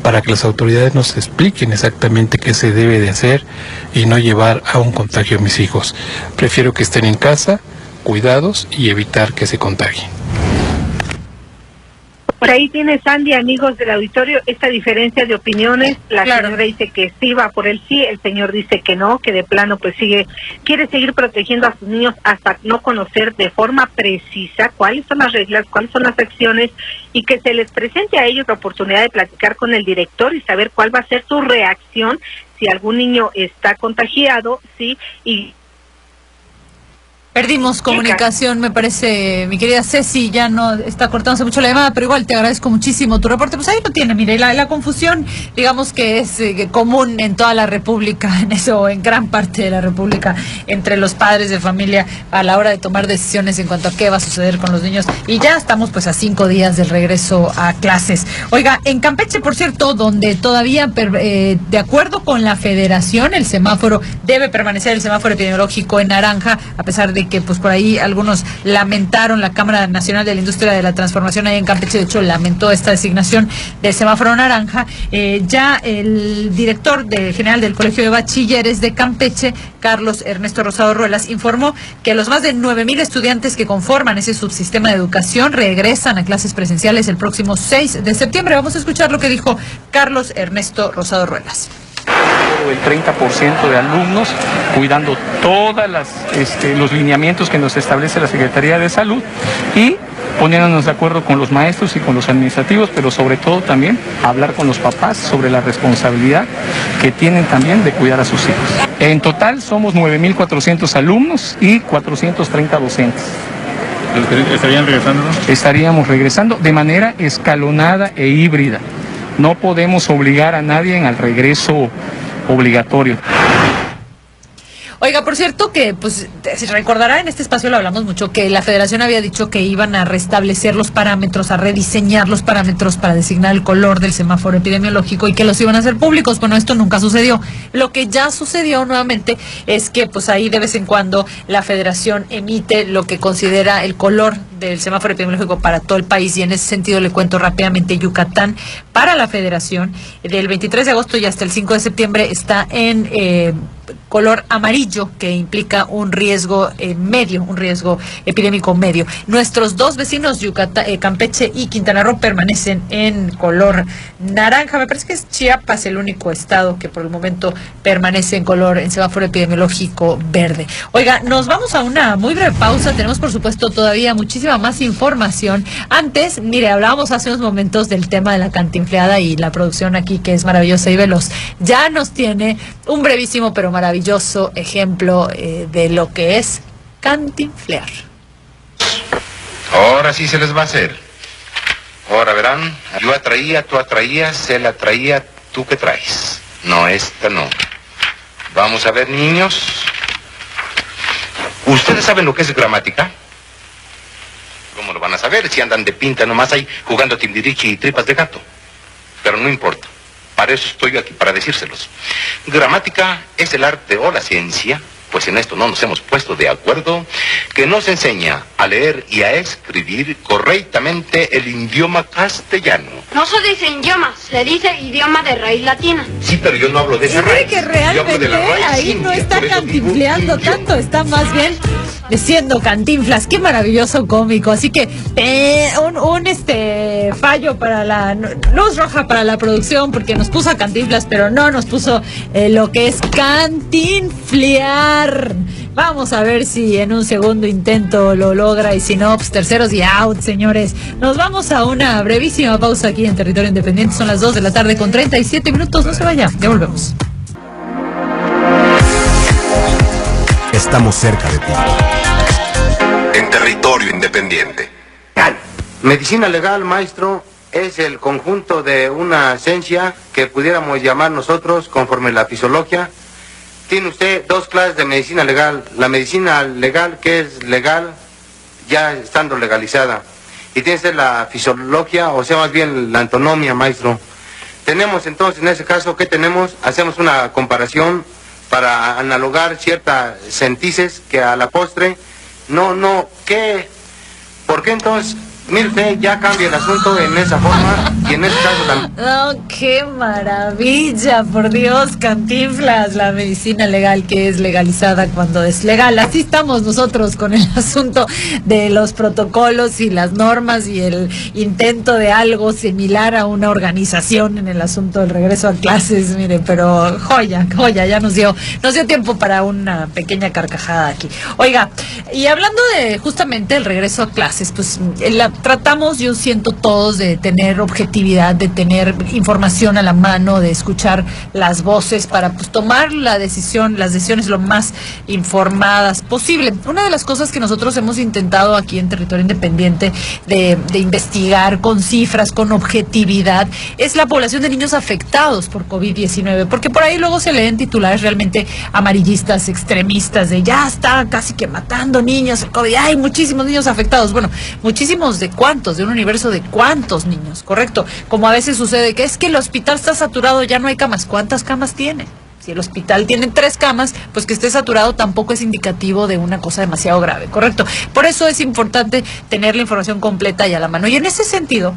para que las autoridades nos expliquen exactamente qué se debe de hacer y no llevar a un contagio a mis hijos. Prefiero que estén en casa, cuidados y evitar que se contagien. Por ahí tiene Sandy, amigos del auditorio, esta diferencia de opiniones. La señora dice que sí va por el sí, el señor dice que no, que de plano pues sigue, quiere seguir protegiendo a sus niños hasta no conocer de forma precisa cuáles son las reglas, cuáles son las acciones y que se les presente a ellos la oportunidad de platicar con el director y saber cuál va a ser su reacción si algún niño está contagiado, sí, y Perdimos comunicación, me parece, mi querida Ceci, ya no está cortándose mucho la llamada, pero igual te agradezco muchísimo tu reporte. Pues ahí lo tiene, mire, la, la confusión, digamos que es eh, común en toda la República, en eso, en gran parte de la República, entre los padres de familia a la hora de tomar decisiones en cuanto a qué va a suceder con los niños. Y ya estamos pues a cinco días del regreso a clases. Oiga, en Campeche, por cierto, donde todavía, eh, de acuerdo con la federación, el semáforo debe permanecer el semáforo epidemiológico en naranja, a pesar de que pues por ahí algunos lamentaron la Cámara Nacional de la Industria de la Transformación ahí en Campeche, de hecho lamentó esta designación del semáforo naranja. Eh, ya el director de, general del Colegio de Bachilleres de Campeche, Carlos Ernesto Rosado Ruelas, informó que los más de 9.000 estudiantes que conforman ese subsistema de educación regresan a clases presenciales el próximo 6 de septiembre. Vamos a escuchar lo que dijo Carlos Ernesto Rosado Ruelas el 30% de alumnos, cuidando todos este, los lineamientos que nos establece la Secretaría de Salud y poniéndonos de acuerdo con los maestros y con los administrativos, pero sobre todo también hablar con los papás sobre la responsabilidad que tienen también de cuidar a sus hijos. En total somos 9.400 alumnos y 430 docentes. ¿Estarían regresando? Estaríamos regresando de manera escalonada e híbrida. No podemos obligar a nadie al regreso obligatorio. Oiga, por cierto que, pues, se recordará, en este espacio lo hablamos mucho, que la federación había dicho que iban a restablecer los parámetros, a rediseñar los parámetros para designar el color del semáforo epidemiológico y que los iban a hacer públicos. Bueno, esto nunca sucedió. Lo que ya sucedió nuevamente es que, pues, ahí de vez en cuando la federación emite lo que considera el color del semáforo epidemiológico para todo el país y en ese sentido le cuento rápidamente Yucatán para la federación del 23 de agosto y hasta el 5 de septiembre está en eh, color amarillo que implica un riesgo medio, un riesgo epidémico medio. Nuestros dos vecinos, Yucatán, eh, Campeche y Quintana Roo, permanecen en color naranja. Me parece que es Chiapas el único estado que por el momento permanece en color en semáforo epidemiológico verde. Oiga, nos vamos a una muy breve pausa. Tenemos, por supuesto, todavía muchísima más información. Antes, mire, hablábamos hace unos momentos del tema de la cantinfleada y la producción aquí que es maravillosa y veloz. Ya nos tiene un brevísimo pero maravilloso ejemplo eh, de lo que es cantinflear. Ahora sí se les va a hacer. Ahora verán, yo atraía, tú atraías, él atraía, tú que traes. No, esta no. Vamos a ver, niños. ¿Ustedes saben lo que es gramática? ¿Cómo lo van a saber si andan de pinta nomás ahí jugando timbirichi y tripas de gato? Pero no importa. Para eso estoy aquí, para decírselos. Gramática es el arte o la ciencia pues en esto no nos hemos puesto de acuerdo, que nos enseña a leer y a escribir correctamente el idioma castellano. No se dice idioma, se dice idioma de raíz latina. Sí, pero yo no hablo de esa raíz. que Yo hablo realmente de la raíz ahí india, no está cantinfleando tanto, está más bien siendo cantinflas. Qué maravilloso cómico. Así que eh, un, un, este fallo para la luz roja para la producción porque nos puso a cantinflas, pero no nos puso eh, lo que es cantinflear. Vamos a ver si en un segundo intento lo logra y si no, pues terceros y out, señores. Nos vamos a una brevísima pausa aquí en Territorio Independiente. Son las 2 de la tarde con 37 minutos. No se vaya, ya volvemos. Estamos cerca de ti. En territorio independiente. Medicina legal, maestro, es el conjunto de una ciencia que pudiéramos llamar nosotros conforme la fisiología. Tiene usted dos clases de medicina legal. La medicina legal, que es legal ya estando legalizada. Y tiene usted la fisiología, o sea, más bien la antonomía, maestro. Tenemos entonces, en ese caso, ¿qué tenemos? Hacemos una comparación para analogar ciertas sentices que a la postre, no, no, ¿qué? ¿Por qué entonces, mire ya cambia el asunto en esa forma y en ese caso también? Oh, qué maravilla, por Dios, cantinflas, la medicina legal que es legalizada cuando es legal. Así estamos nosotros con el asunto de los protocolos y las normas y el intento de algo similar a una organización en el asunto del regreso a clases, mire, pero joya, joya, ya nos dio, nos dio tiempo para una pequeña carcajada aquí. Oiga, y hablando de justamente el regreso a clases, pues la, tratamos, yo siento todos, de tener objetividad, de tener información a la mano, de escuchar las voces para pues, tomar la decisión, las decisiones lo más informadas posible. Una de las cosas que nosotros hemos intentado aquí en Territorio Independiente de, investigar con cifras, con objetividad, es la población de niños afectados por COVID-19, porque por ahí luego se leen titulares realmente amarillistas, extremistas, de ya está casi que matando niños, el COVID, hay muchísimos niños afectados. Bueno, muchísimos cuántos, de un universo de cuántos niños, correcto. Como a veces sucede que es que el hospital está saturado, ya no hay camas. ¿Cuántas camas tiene? Si el hospital tiene tres camas, pues que esté saturado tampoco es indicativo de una cosa demasiado grave, correcto. Por eso es importante tener la información completa y a la mano. Y en ese sentido,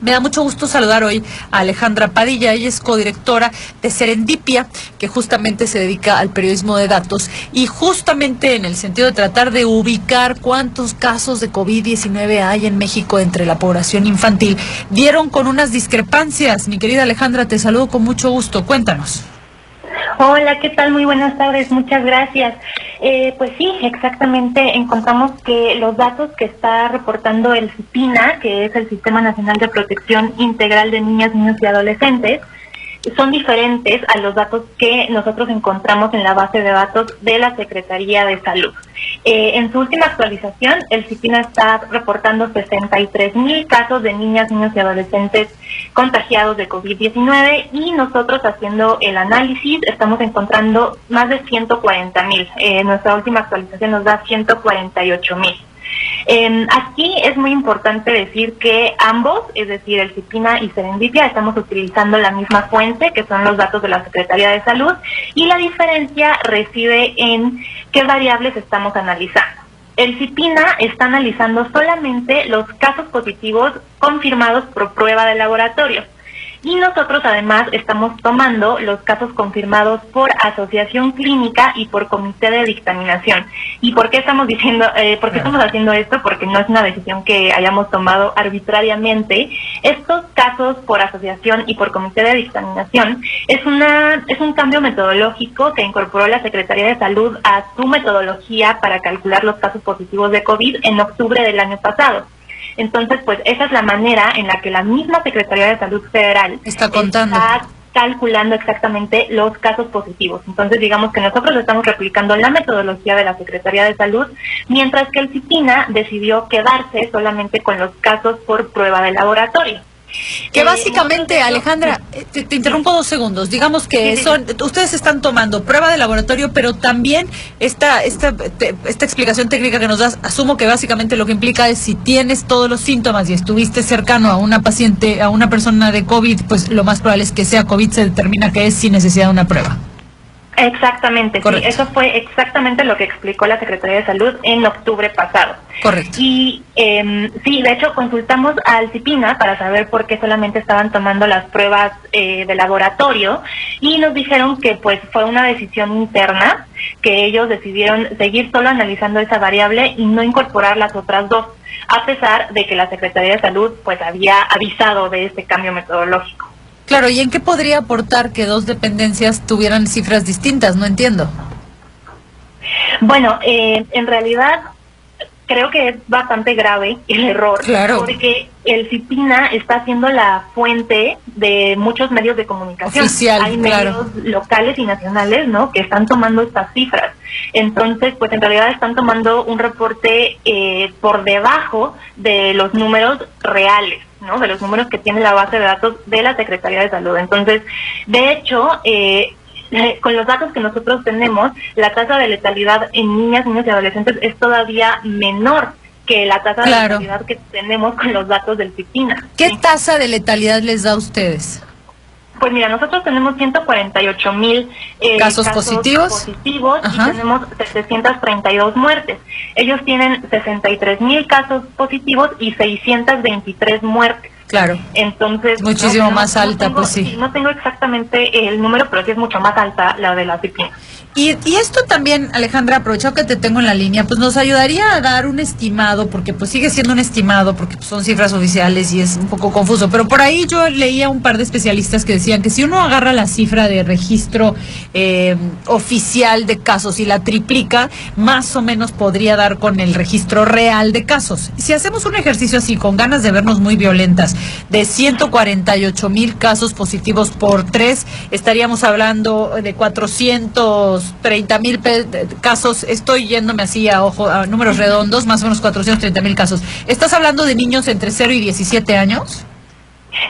me da mucho gusto saludar hoy a Alejandra Padilla, ella es codirectora de Serendipia, que justamente se dedica al periodismo de datos y justamente en el sentido de tratar de ubicar cuántos casos de COVID-19 hay en México entre la población infantil, dieron con unas discrepancias. Mi querida Alejandra, te saludo con mucho gusto. Cuéntanos. Hola, ¿qué tal? Muy buenas tardes, muchas gracias. Eh, pues sí, exactamente, encontramos que los datos que está reportando el CIPINA, que es el Sistema Nacional de Protección Integral de Niñas, Niños y Adolescentes, son diferentes a los datos que nosotros encontramos en la base de datos de la Secretaría de Salud. Eh, en su última actualización, el CIPINA está reportando 63 mil casos de niñas, niños y adolescentes contagiados de COVID-19 y nosotros haciendo el análisis estamos encontrando más de 140 mil. Eh, nuestra última actualización nos da 148 mil. Eh, aquí es muy importante decir que ambos, es decir, el CIPINA y Serendipia, estamos utilizando la misma fuente, que son los datos de la Secretaría de Salud, y la diferencia reside en qué variables estamos analizando. El CIPINA está analizando solamente los casos positivos confirmados por prueba de laboratorio. Y nosotros además estamos tomando los casos confirmados por asociación clínica y por comité de dictaminación. ¿Y por qué estamos diciendo, eh, por qué estamos haciendo esto? Porque no es una decisión que hayamos tomado arbitrariamente. Estos casos por asociación y por comité de dictaminación es una es un cambio metodológico que incorporó la Secretaría de Salud a su metodología para calcular los casos positivos de COVID en octubre del año pasado. Entonces, pues esa es la manera en la que la misma Secretaría de Salud Federal está contando. Está calculando exactamente los casos positivos. Entonces, digamos que nosotros estamos replicando la metodología de la Secretaría de Salud, mientras que el CIPINA decidió quedarse solamente con los casos por prueba de laboratorio. Que básicamente, Alejandra, eh, te, te interrumpo dos segundos. Digamos que son, ustedes están tomando prueba de laboratorio, pero también esta, esta, te- esta explicación técnica que nos das, asumo que básicamente lo que implica es si tienes todos los síntomas y estuviste cercano a una paciente, a una persona de COVID, pues lo más probable es que sea COVID, se determina que es sin necesidad de una prueba. Exactamente, sí, eso fue exactamente lo que explicó la Secretaría de Salud en octubre pasado. Correcto. Y eh, sí, de hecho consultamos al CIPINA para saber por qué solamente estaban tomando las pruebas eh, de laboratorio y nos dijeron que pues fue una decisión interna, que ellos decidieron seguir solo analizando esa variable y no incorporar las otras dos, a pesar de que la Secretaría de Salud pues había avisado de este cambio metodológico. Claro, ¿y en qué podría aportar que dos dependencias tuvieran cifras distintas? No entiendo. Bueno, eh, en realidad creo que es bastante grave el error. Claro. Porque el CIPINA está siendo la fuente de muchos medios de comunicación. Oficial, Hay claro. medios locales y nacionales, ¿no? Que están tomando estas cifras. Entonces, pues en realidad están tomando un reporte eh, por debajo de los números reales. ¿no? de los números que tiene la base de datos de la Secretaría de Salud. Entonces, de hecho, eh, eh, con los datos que nosotros tenemos, la tasa de letalidad en niñas, niños y adolescentes es todavía menor que la tasa Claro. de letalidad que tenemos con los datos del CIPINA. ¿Qué tasa de letalidad les da a ustedes? Pues mira, nosotros tenemos 148 mil eh, ¿Casos positivos? positivos Ajá. y tenemos 732 muertes. Ellos tienen 63 mil casos positivos y 623 muertes. Claro. Entonces, Muchísimo no, no, más no alta, tengo- pues sí. No tengo exactamente el número, pero sí es mucho más alta la de la CIPINA. Y, y esto también, Alejandra, aprovechado que te tengo en la línea, pues nos ayudaría a dar un estimado, porque pues sigue siendo un estimado, porque pues, son cifras oficiales y es un poco confuso. Pero por ahí yo leía un par de especialistas que decían que si uno agarra la cifra de registro eh, oficial de casos y la triplica, más o menos podría dar con el registro real de casos. Si hacemos un ejercicio así, con ganas de vernos muy violentas, de 148 mil casos positivos por tres, estaríamos hablando de 430 mil casos. Estoy yéndome así a ojo, a números redondos, más o menos 430 mil casos. ¿Estás hablando de niños entre 0 y 17 años?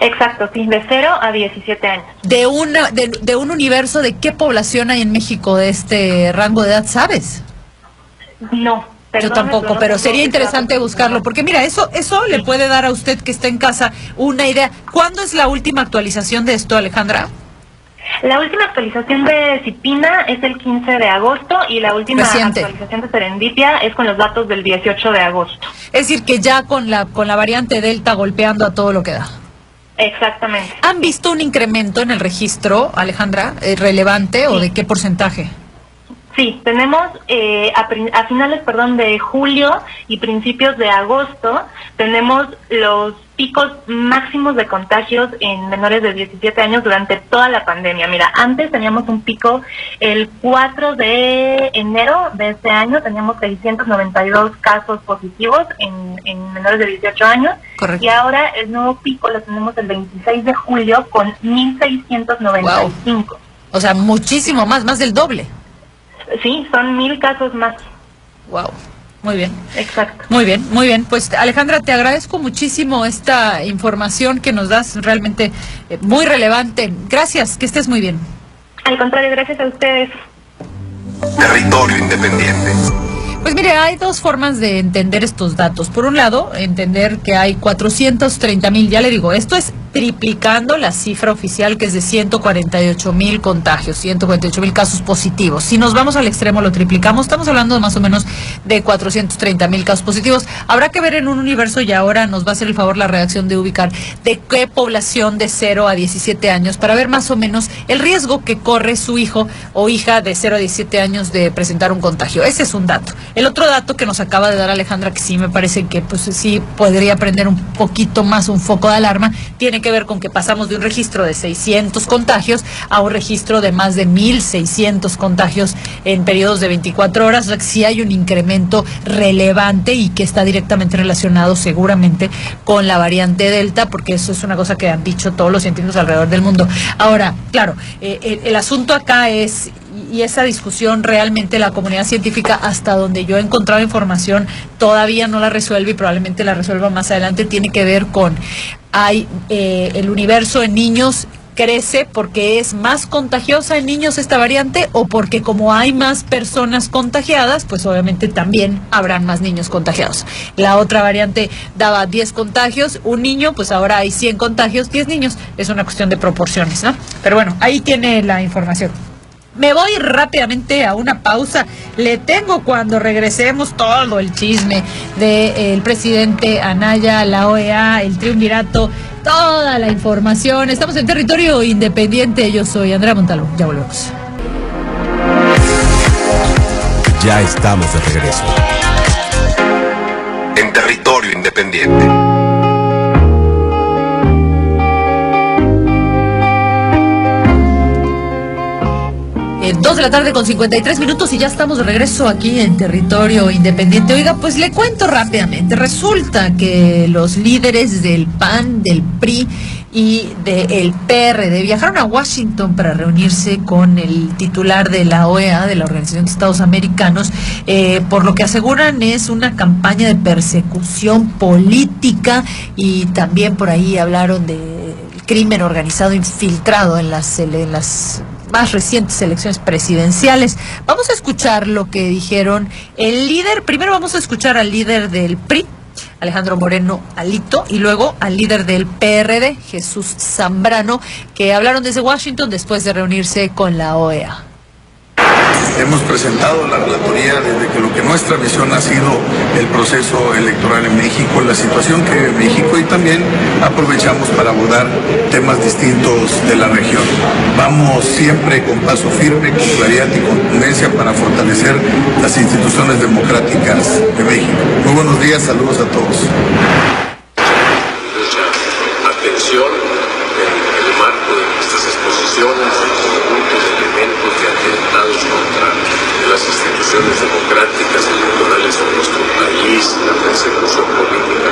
Exacto, sí, de 0 a 17 años. De, una, de, de un universo, ¿de qué población hay en México de este rango de edad, sabes? No. Yo tampoco, pero sería interesante buscarlo, porque mira, eso eso le puede dar a usted que está en casa una idea. ¿Cuándo es la última actualización de esto, Alejandra? La última actualización de Cipina es el 15 de agosto y la última Reciente. actualización de Serendipia es con los datos del 18 de agosto. Es decir, que ya con la con la variante Delta golpeando a todo lo que da. Exactamente. ¿Han visto un incremento en el registro, Alejandra, eh, relevante o de qué porcentaje? Sí, tenemos eh, a, a finales, perdón, de julio y principios de agosto tenemos los picos máximos de contagios en menores de 17 años durante toda la pandemia. Mira, antes teníamos un pico el 4 de enero de este año, teníamos 692 casos positivos en, en menores de 18 años. Correcto. Y ahora el nuevo pico lo tenemos el 26 de julio con 1.695. O sea, muchísimo más, más del doble. Sí, son mil casos más. Wow. Muy bien. Exacto. Muy bien, muy bien. Pues Alejandra, te agradezco muchísimo esta información que nos das, realmente eh, muy relevante. Gracias, que estés muy bien. Al contrario, gracias a ustedes. Territorio independiente. Pues mire, hay dos formas de entender estos datos. Por un lado, entender que hay 430 mil, ya le digo, esto es triplicando la cifra oficial que es de 148 mil contagios, 148 mil casos positivos. Si nos vamos al extremo, lo triplicamos, estamos hablando de más o menos de 430 mil casos positivos. Habrá que ver en un universo y ahora nos va a hacer el favor la redacción de ubicar de qué población de 0 a 17 años para ver más o menos el riesgo que corre su hijo o hija de 0 a 17 años de presentar un contagio. Ese es un dato. El otro dato que nos acaba de dar Alejandra, que sí me parece que pues sí podría prender un poquito más un foco de alarma, tiene que ver con que pasamos de un registro de 600 contagios a un registro de más de 1.600 contagios en periodos de 24 horas. Sí hay un incremento relevante y que está directamente relacionado seguramente con la variante Delta, porque eso es una cosa que han dicho todos los científicos alrededor del mundo. Ahora, claro, eh, el asunto acá es y esa discusión realmente la comunidad científica, hasta donde yo he encontrado información, todavía no la resuelve y probablemente la resuelva más adelante, tiene que ver con hay eh, el universo en niños crece porque es más contagiosa en niños esta variante o porque como hay más personas contagiadas, pues obviamente también habrán más niños contagiados. La otra variante daba 10 contagios, un niño, pues ahora hay 100 contagios, 10 niños. Es una cuestión de proporciones, ¿no? Pero bueno, ahí tiene la información. Me voy rápidamente a una pausa. Le tengo cuando regresemos todo el chisme del presidente Anaya, la OEA, el triunvirato, toda la información. Estamos en territorio independiente. Yo soy Andrea Montalvo. Ya volvemos. Ya estamos de regreso. En territorio independiente. Eh, dos de la tarde con 53 minutos y ya estamos de regreso aquí en territorio independiente. Oiga, pues le cuento rápidamente. Resulta que los líderes del PAN, del PRI y del PRD viajaron a Washington para reunirse con el titular de la OEA, de la Organización de Estados Americanos, eh, por lo que aseguran es una campaña de persecución política y también por ahí hablaron de crimen organizado infiltrado en las, en las más recientes elecciones presidenciales. Vamos a escuchar lo que dijeron el líder. Primero vamos a escuchar al líder del PRI, Alejandro Moreno Alito, y luego al líder del PRD, Jesús Zambrano, que hablaron desde Washington después de reunirse con la OEA. Hemos presentado la relatoría desde que lo que nuestra visión ha sido el proceso electoral en México, la situación que vive México y también aprovechamos para abordar temas distintos de la región. Vamos siempre con paso firme, con claridad y contundencia para fortalecer las instituciones democráticas de México. Muy buenos días, saludos a todos. Mucha atención en el marco de nuestras exposiciones, de conjuntos de elementos de atentados contra las instituciones democráticas electorales de nuestro país, la persecución política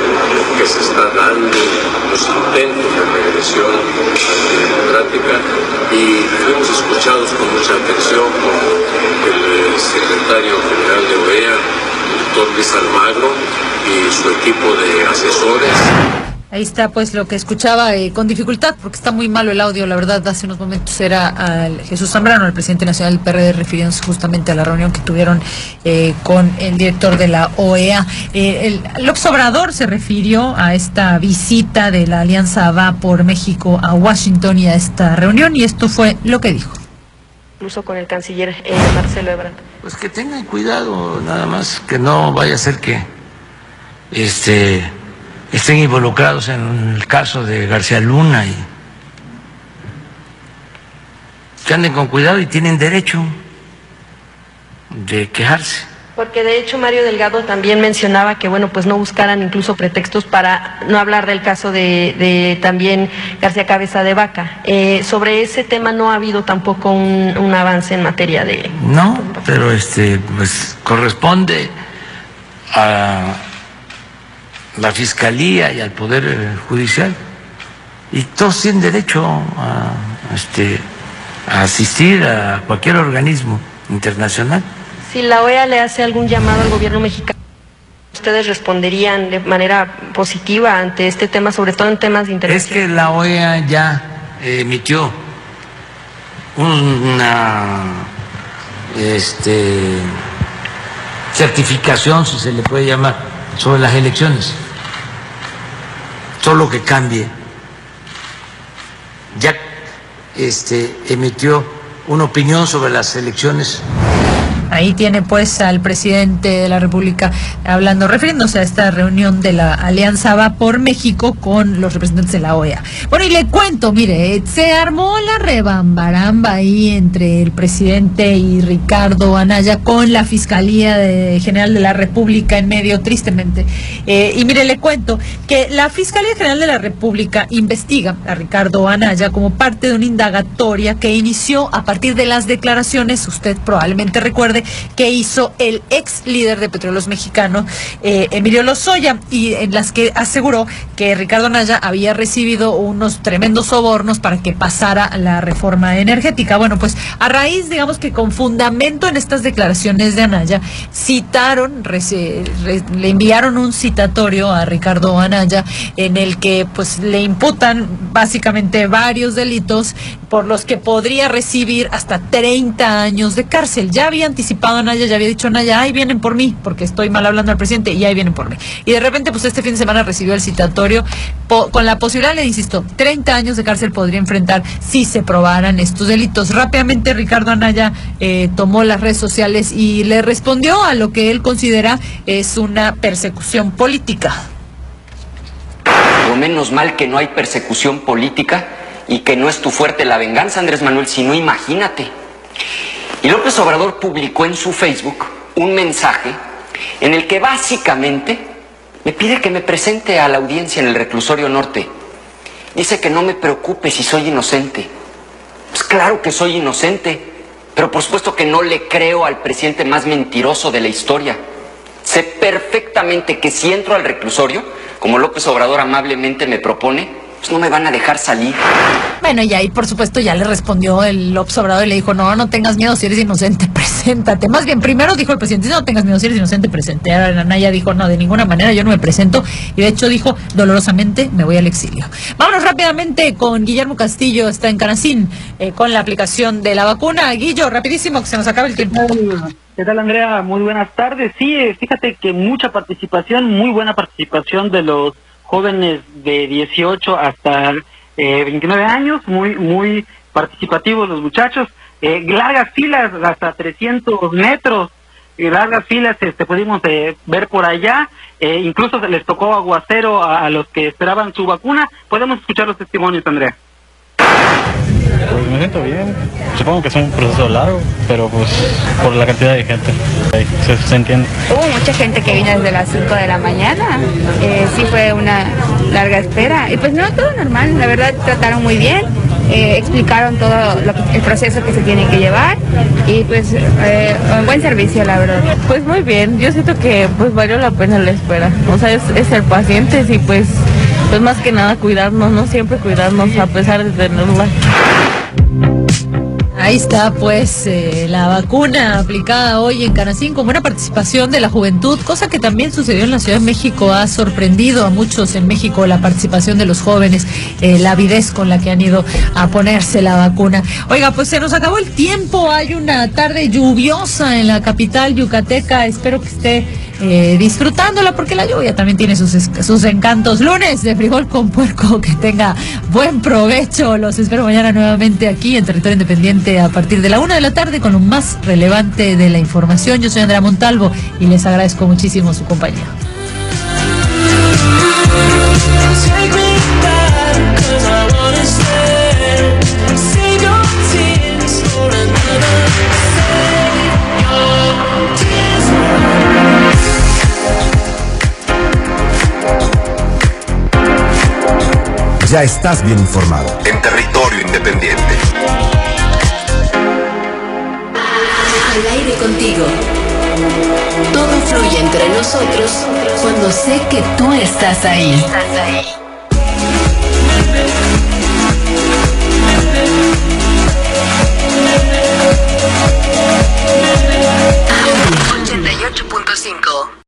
que se está dando, los intentos de regresión antidemocrática y fuimos escuchados con mucha atención por el eh, secretario general de OEA, doctor Luis Almagro y su equipo de asesores. Ahí está pues lo que escuchaba eh, con dificultad porque está muy malo el audio, la verdad hace unos momentos era al Jesús Zambrano, el presidente nacional del PRD, refiriéndose justamente a la reunión que tuvieron eh, con el director de la OEA. Eh, el López Obrador se refirió a esta visita de la Alianza Va por México a Washington y a esta reunión y esto fue lo que dijo. Incluso con el canciller eh, Marcelo Ebrard. Pues que tengan cuidado nada más, que no vaya a ser que este estén involucrados en el caso de García Luna y que anden con cuidado y tienen derecho de quejarse. Porque de hecho Mario Delgado también mencionaba que bueno pues no buscaran incluso pretextos para no hablar del caso de, de también García Cabeza de Vaca. Eh, sobre ese tema no ha habido tampoco un, un avance en materia de. No, pero este pues corresponde a la fiscalía y al poder eh, judicial y todos tienen derecho a, este, a asistir a cualquier organismo internacional. Si la OEA le hace algún llamado al gobierno mexicano, ¿ustedes responderían de manera positiva ante este tema, sobre todo en temas de interés? Es que la OEA ya emitió una este, certificación, si se le puede llamar, sobre las elecciones. Solo que cambie. Ya este, emitió una opinión sobre las elecciones Ahí tiene pues al presidente de la República hablando, refiriéndose a esta reunión de la Alianza Va por México con los representantes de la OEA. Bueno, y le cuento, mire, se armó la rebambaramba ahí entre el presidente y Ricardo Anaya con la Fiscalía General de la República en medio, tristemente. Eh, y mire, le cuento que la Fiscalía General de la República investiga a Ricardo Anaya como parte de una indagatoria que inició a partir de las declaraciones, usted probablemente recuerde, que hizo el ex líder de Petróleos Mexicano, eh, Emilio Lozoya, y en las que aseguró que Ricardo Anaya había recibido unos tremendos sobornos para que pasara la reforma energética. Bueno, pues a raíz, digamos que con fundamento en estas declaraciones de Anaya, citaron, le enviaron un citatorio a Ricardo Anaya en el que pues le imputan básicamente varios delitos por los que podría recibir hasta 30 años de cárcel. Ya anticipado había dicho Naya, ahí vienen por mí, porque estoy mal hablando al presidente y ahí vienen por mí. Y de repente, pues este fin de semana recibió el citatorio con la posibilidad, le insisto, 30 años de cárcel podría enfrentar si se probaran estos delitos. Rápidamente Ricardo Anaya eh, tomó las redes sociales y le respondió a lo que él considera es una persecución política. Lo menos mal que no hay persecución política y que no es tu fuerte la venganza, Andrés Manuel, si no imagínate. Y López Obrador publicó en su Facebook un mensaje en el que básicamente me pide que me presente a la audiencia en el reclusorio norte. Dice que no me preocupe si soy inocente. Pues claro que soy inocente, pero por supuesto que no le creo al presidente más mentiroso de la historia. Sé perfectamente que si entro al reclusorio, como López Obrador amablemente me propone, pues no me van a dejar salir. Bueno, y ahí por supuesto ya le respondió el observador y le dijo, no, no tengas miedo si eres inocente, preséntate. Más bien, primero dijo el presidente, no tengas miedo si eres inocente, presente. Ahora Naya dijo, no, de ninguna manera yo no me presento. Y de hecho dijo, dolorosamente me voy al exilio. Vámonos rápidamente con Guillermo Castillo, está en Canacín, eh, con la aplicación de la vacuna. Guillo, rapidísimo, que se nos acaba el tiempo. ¿Qué tal, Andrea? Muy buenas tardes. Sí, eh, fíjate que mucha participación, muy buena participación de los jóvenes de 18 hasta eh, 29 años, muy, muy participativos los muchachos, eh, largas filas, hasta 300 metros, eh, largas filas este, pudimos eh, ver por allá, eh, incluso les tocó aguacero a los que esperaban su vacuna. Podemos escuchar los testimonios, Andrea. Pues me siento bien. Supongo que es un proceso largo, pero pues por la cantidad de gente. ahí Se, se entiende. Hubo mucha gente que vino desde las 5 de la mañana. Eh, sí fue una larga espera. Y pues no, todo normal. La verdad trataron muy bien. Eh, explicaron todo lo que- el proceso que se tiene que llevar. Y pues eh, un buen servicio, la verdad. Pues muy bien, yo siento que pues valió la pena la espera. O sea, es, es ser pacientes y pues, pues más que nada cuidarnos, ¿no? Siempre cuidarnos a pesar de tenerla. Ahí está, pues, eh, la vacuna aplicada hoy en Canacín con buena participación de la juventud, cosa que también sucedió en la Ciudad de México. Ha sorprendido a muchos en México la participación de los jóvenes, eh, la avidez con la que han ido a ponerse la vacuna. Oiga, pues se nos acabó el tiempo. Hay una tarde lluviosa en la capital yucateca. Espero que esté eh, disfrutándola porque la lluvia también tiene sus, sus encantos. Lunes de frijol con puerco, que tenga buen provecho. Los espero mañana nuevamente aquí en Territorio Independiente a partir de la una de la tarde con lo más relevante de la información. Yo soy Andrea Montalvo y les agradezco muchísimo su compañía. Ya estás bien informado. En territorio independiente. contigo. Todo fluye entre nosotros cuando sé que tú estás ahí. 88.5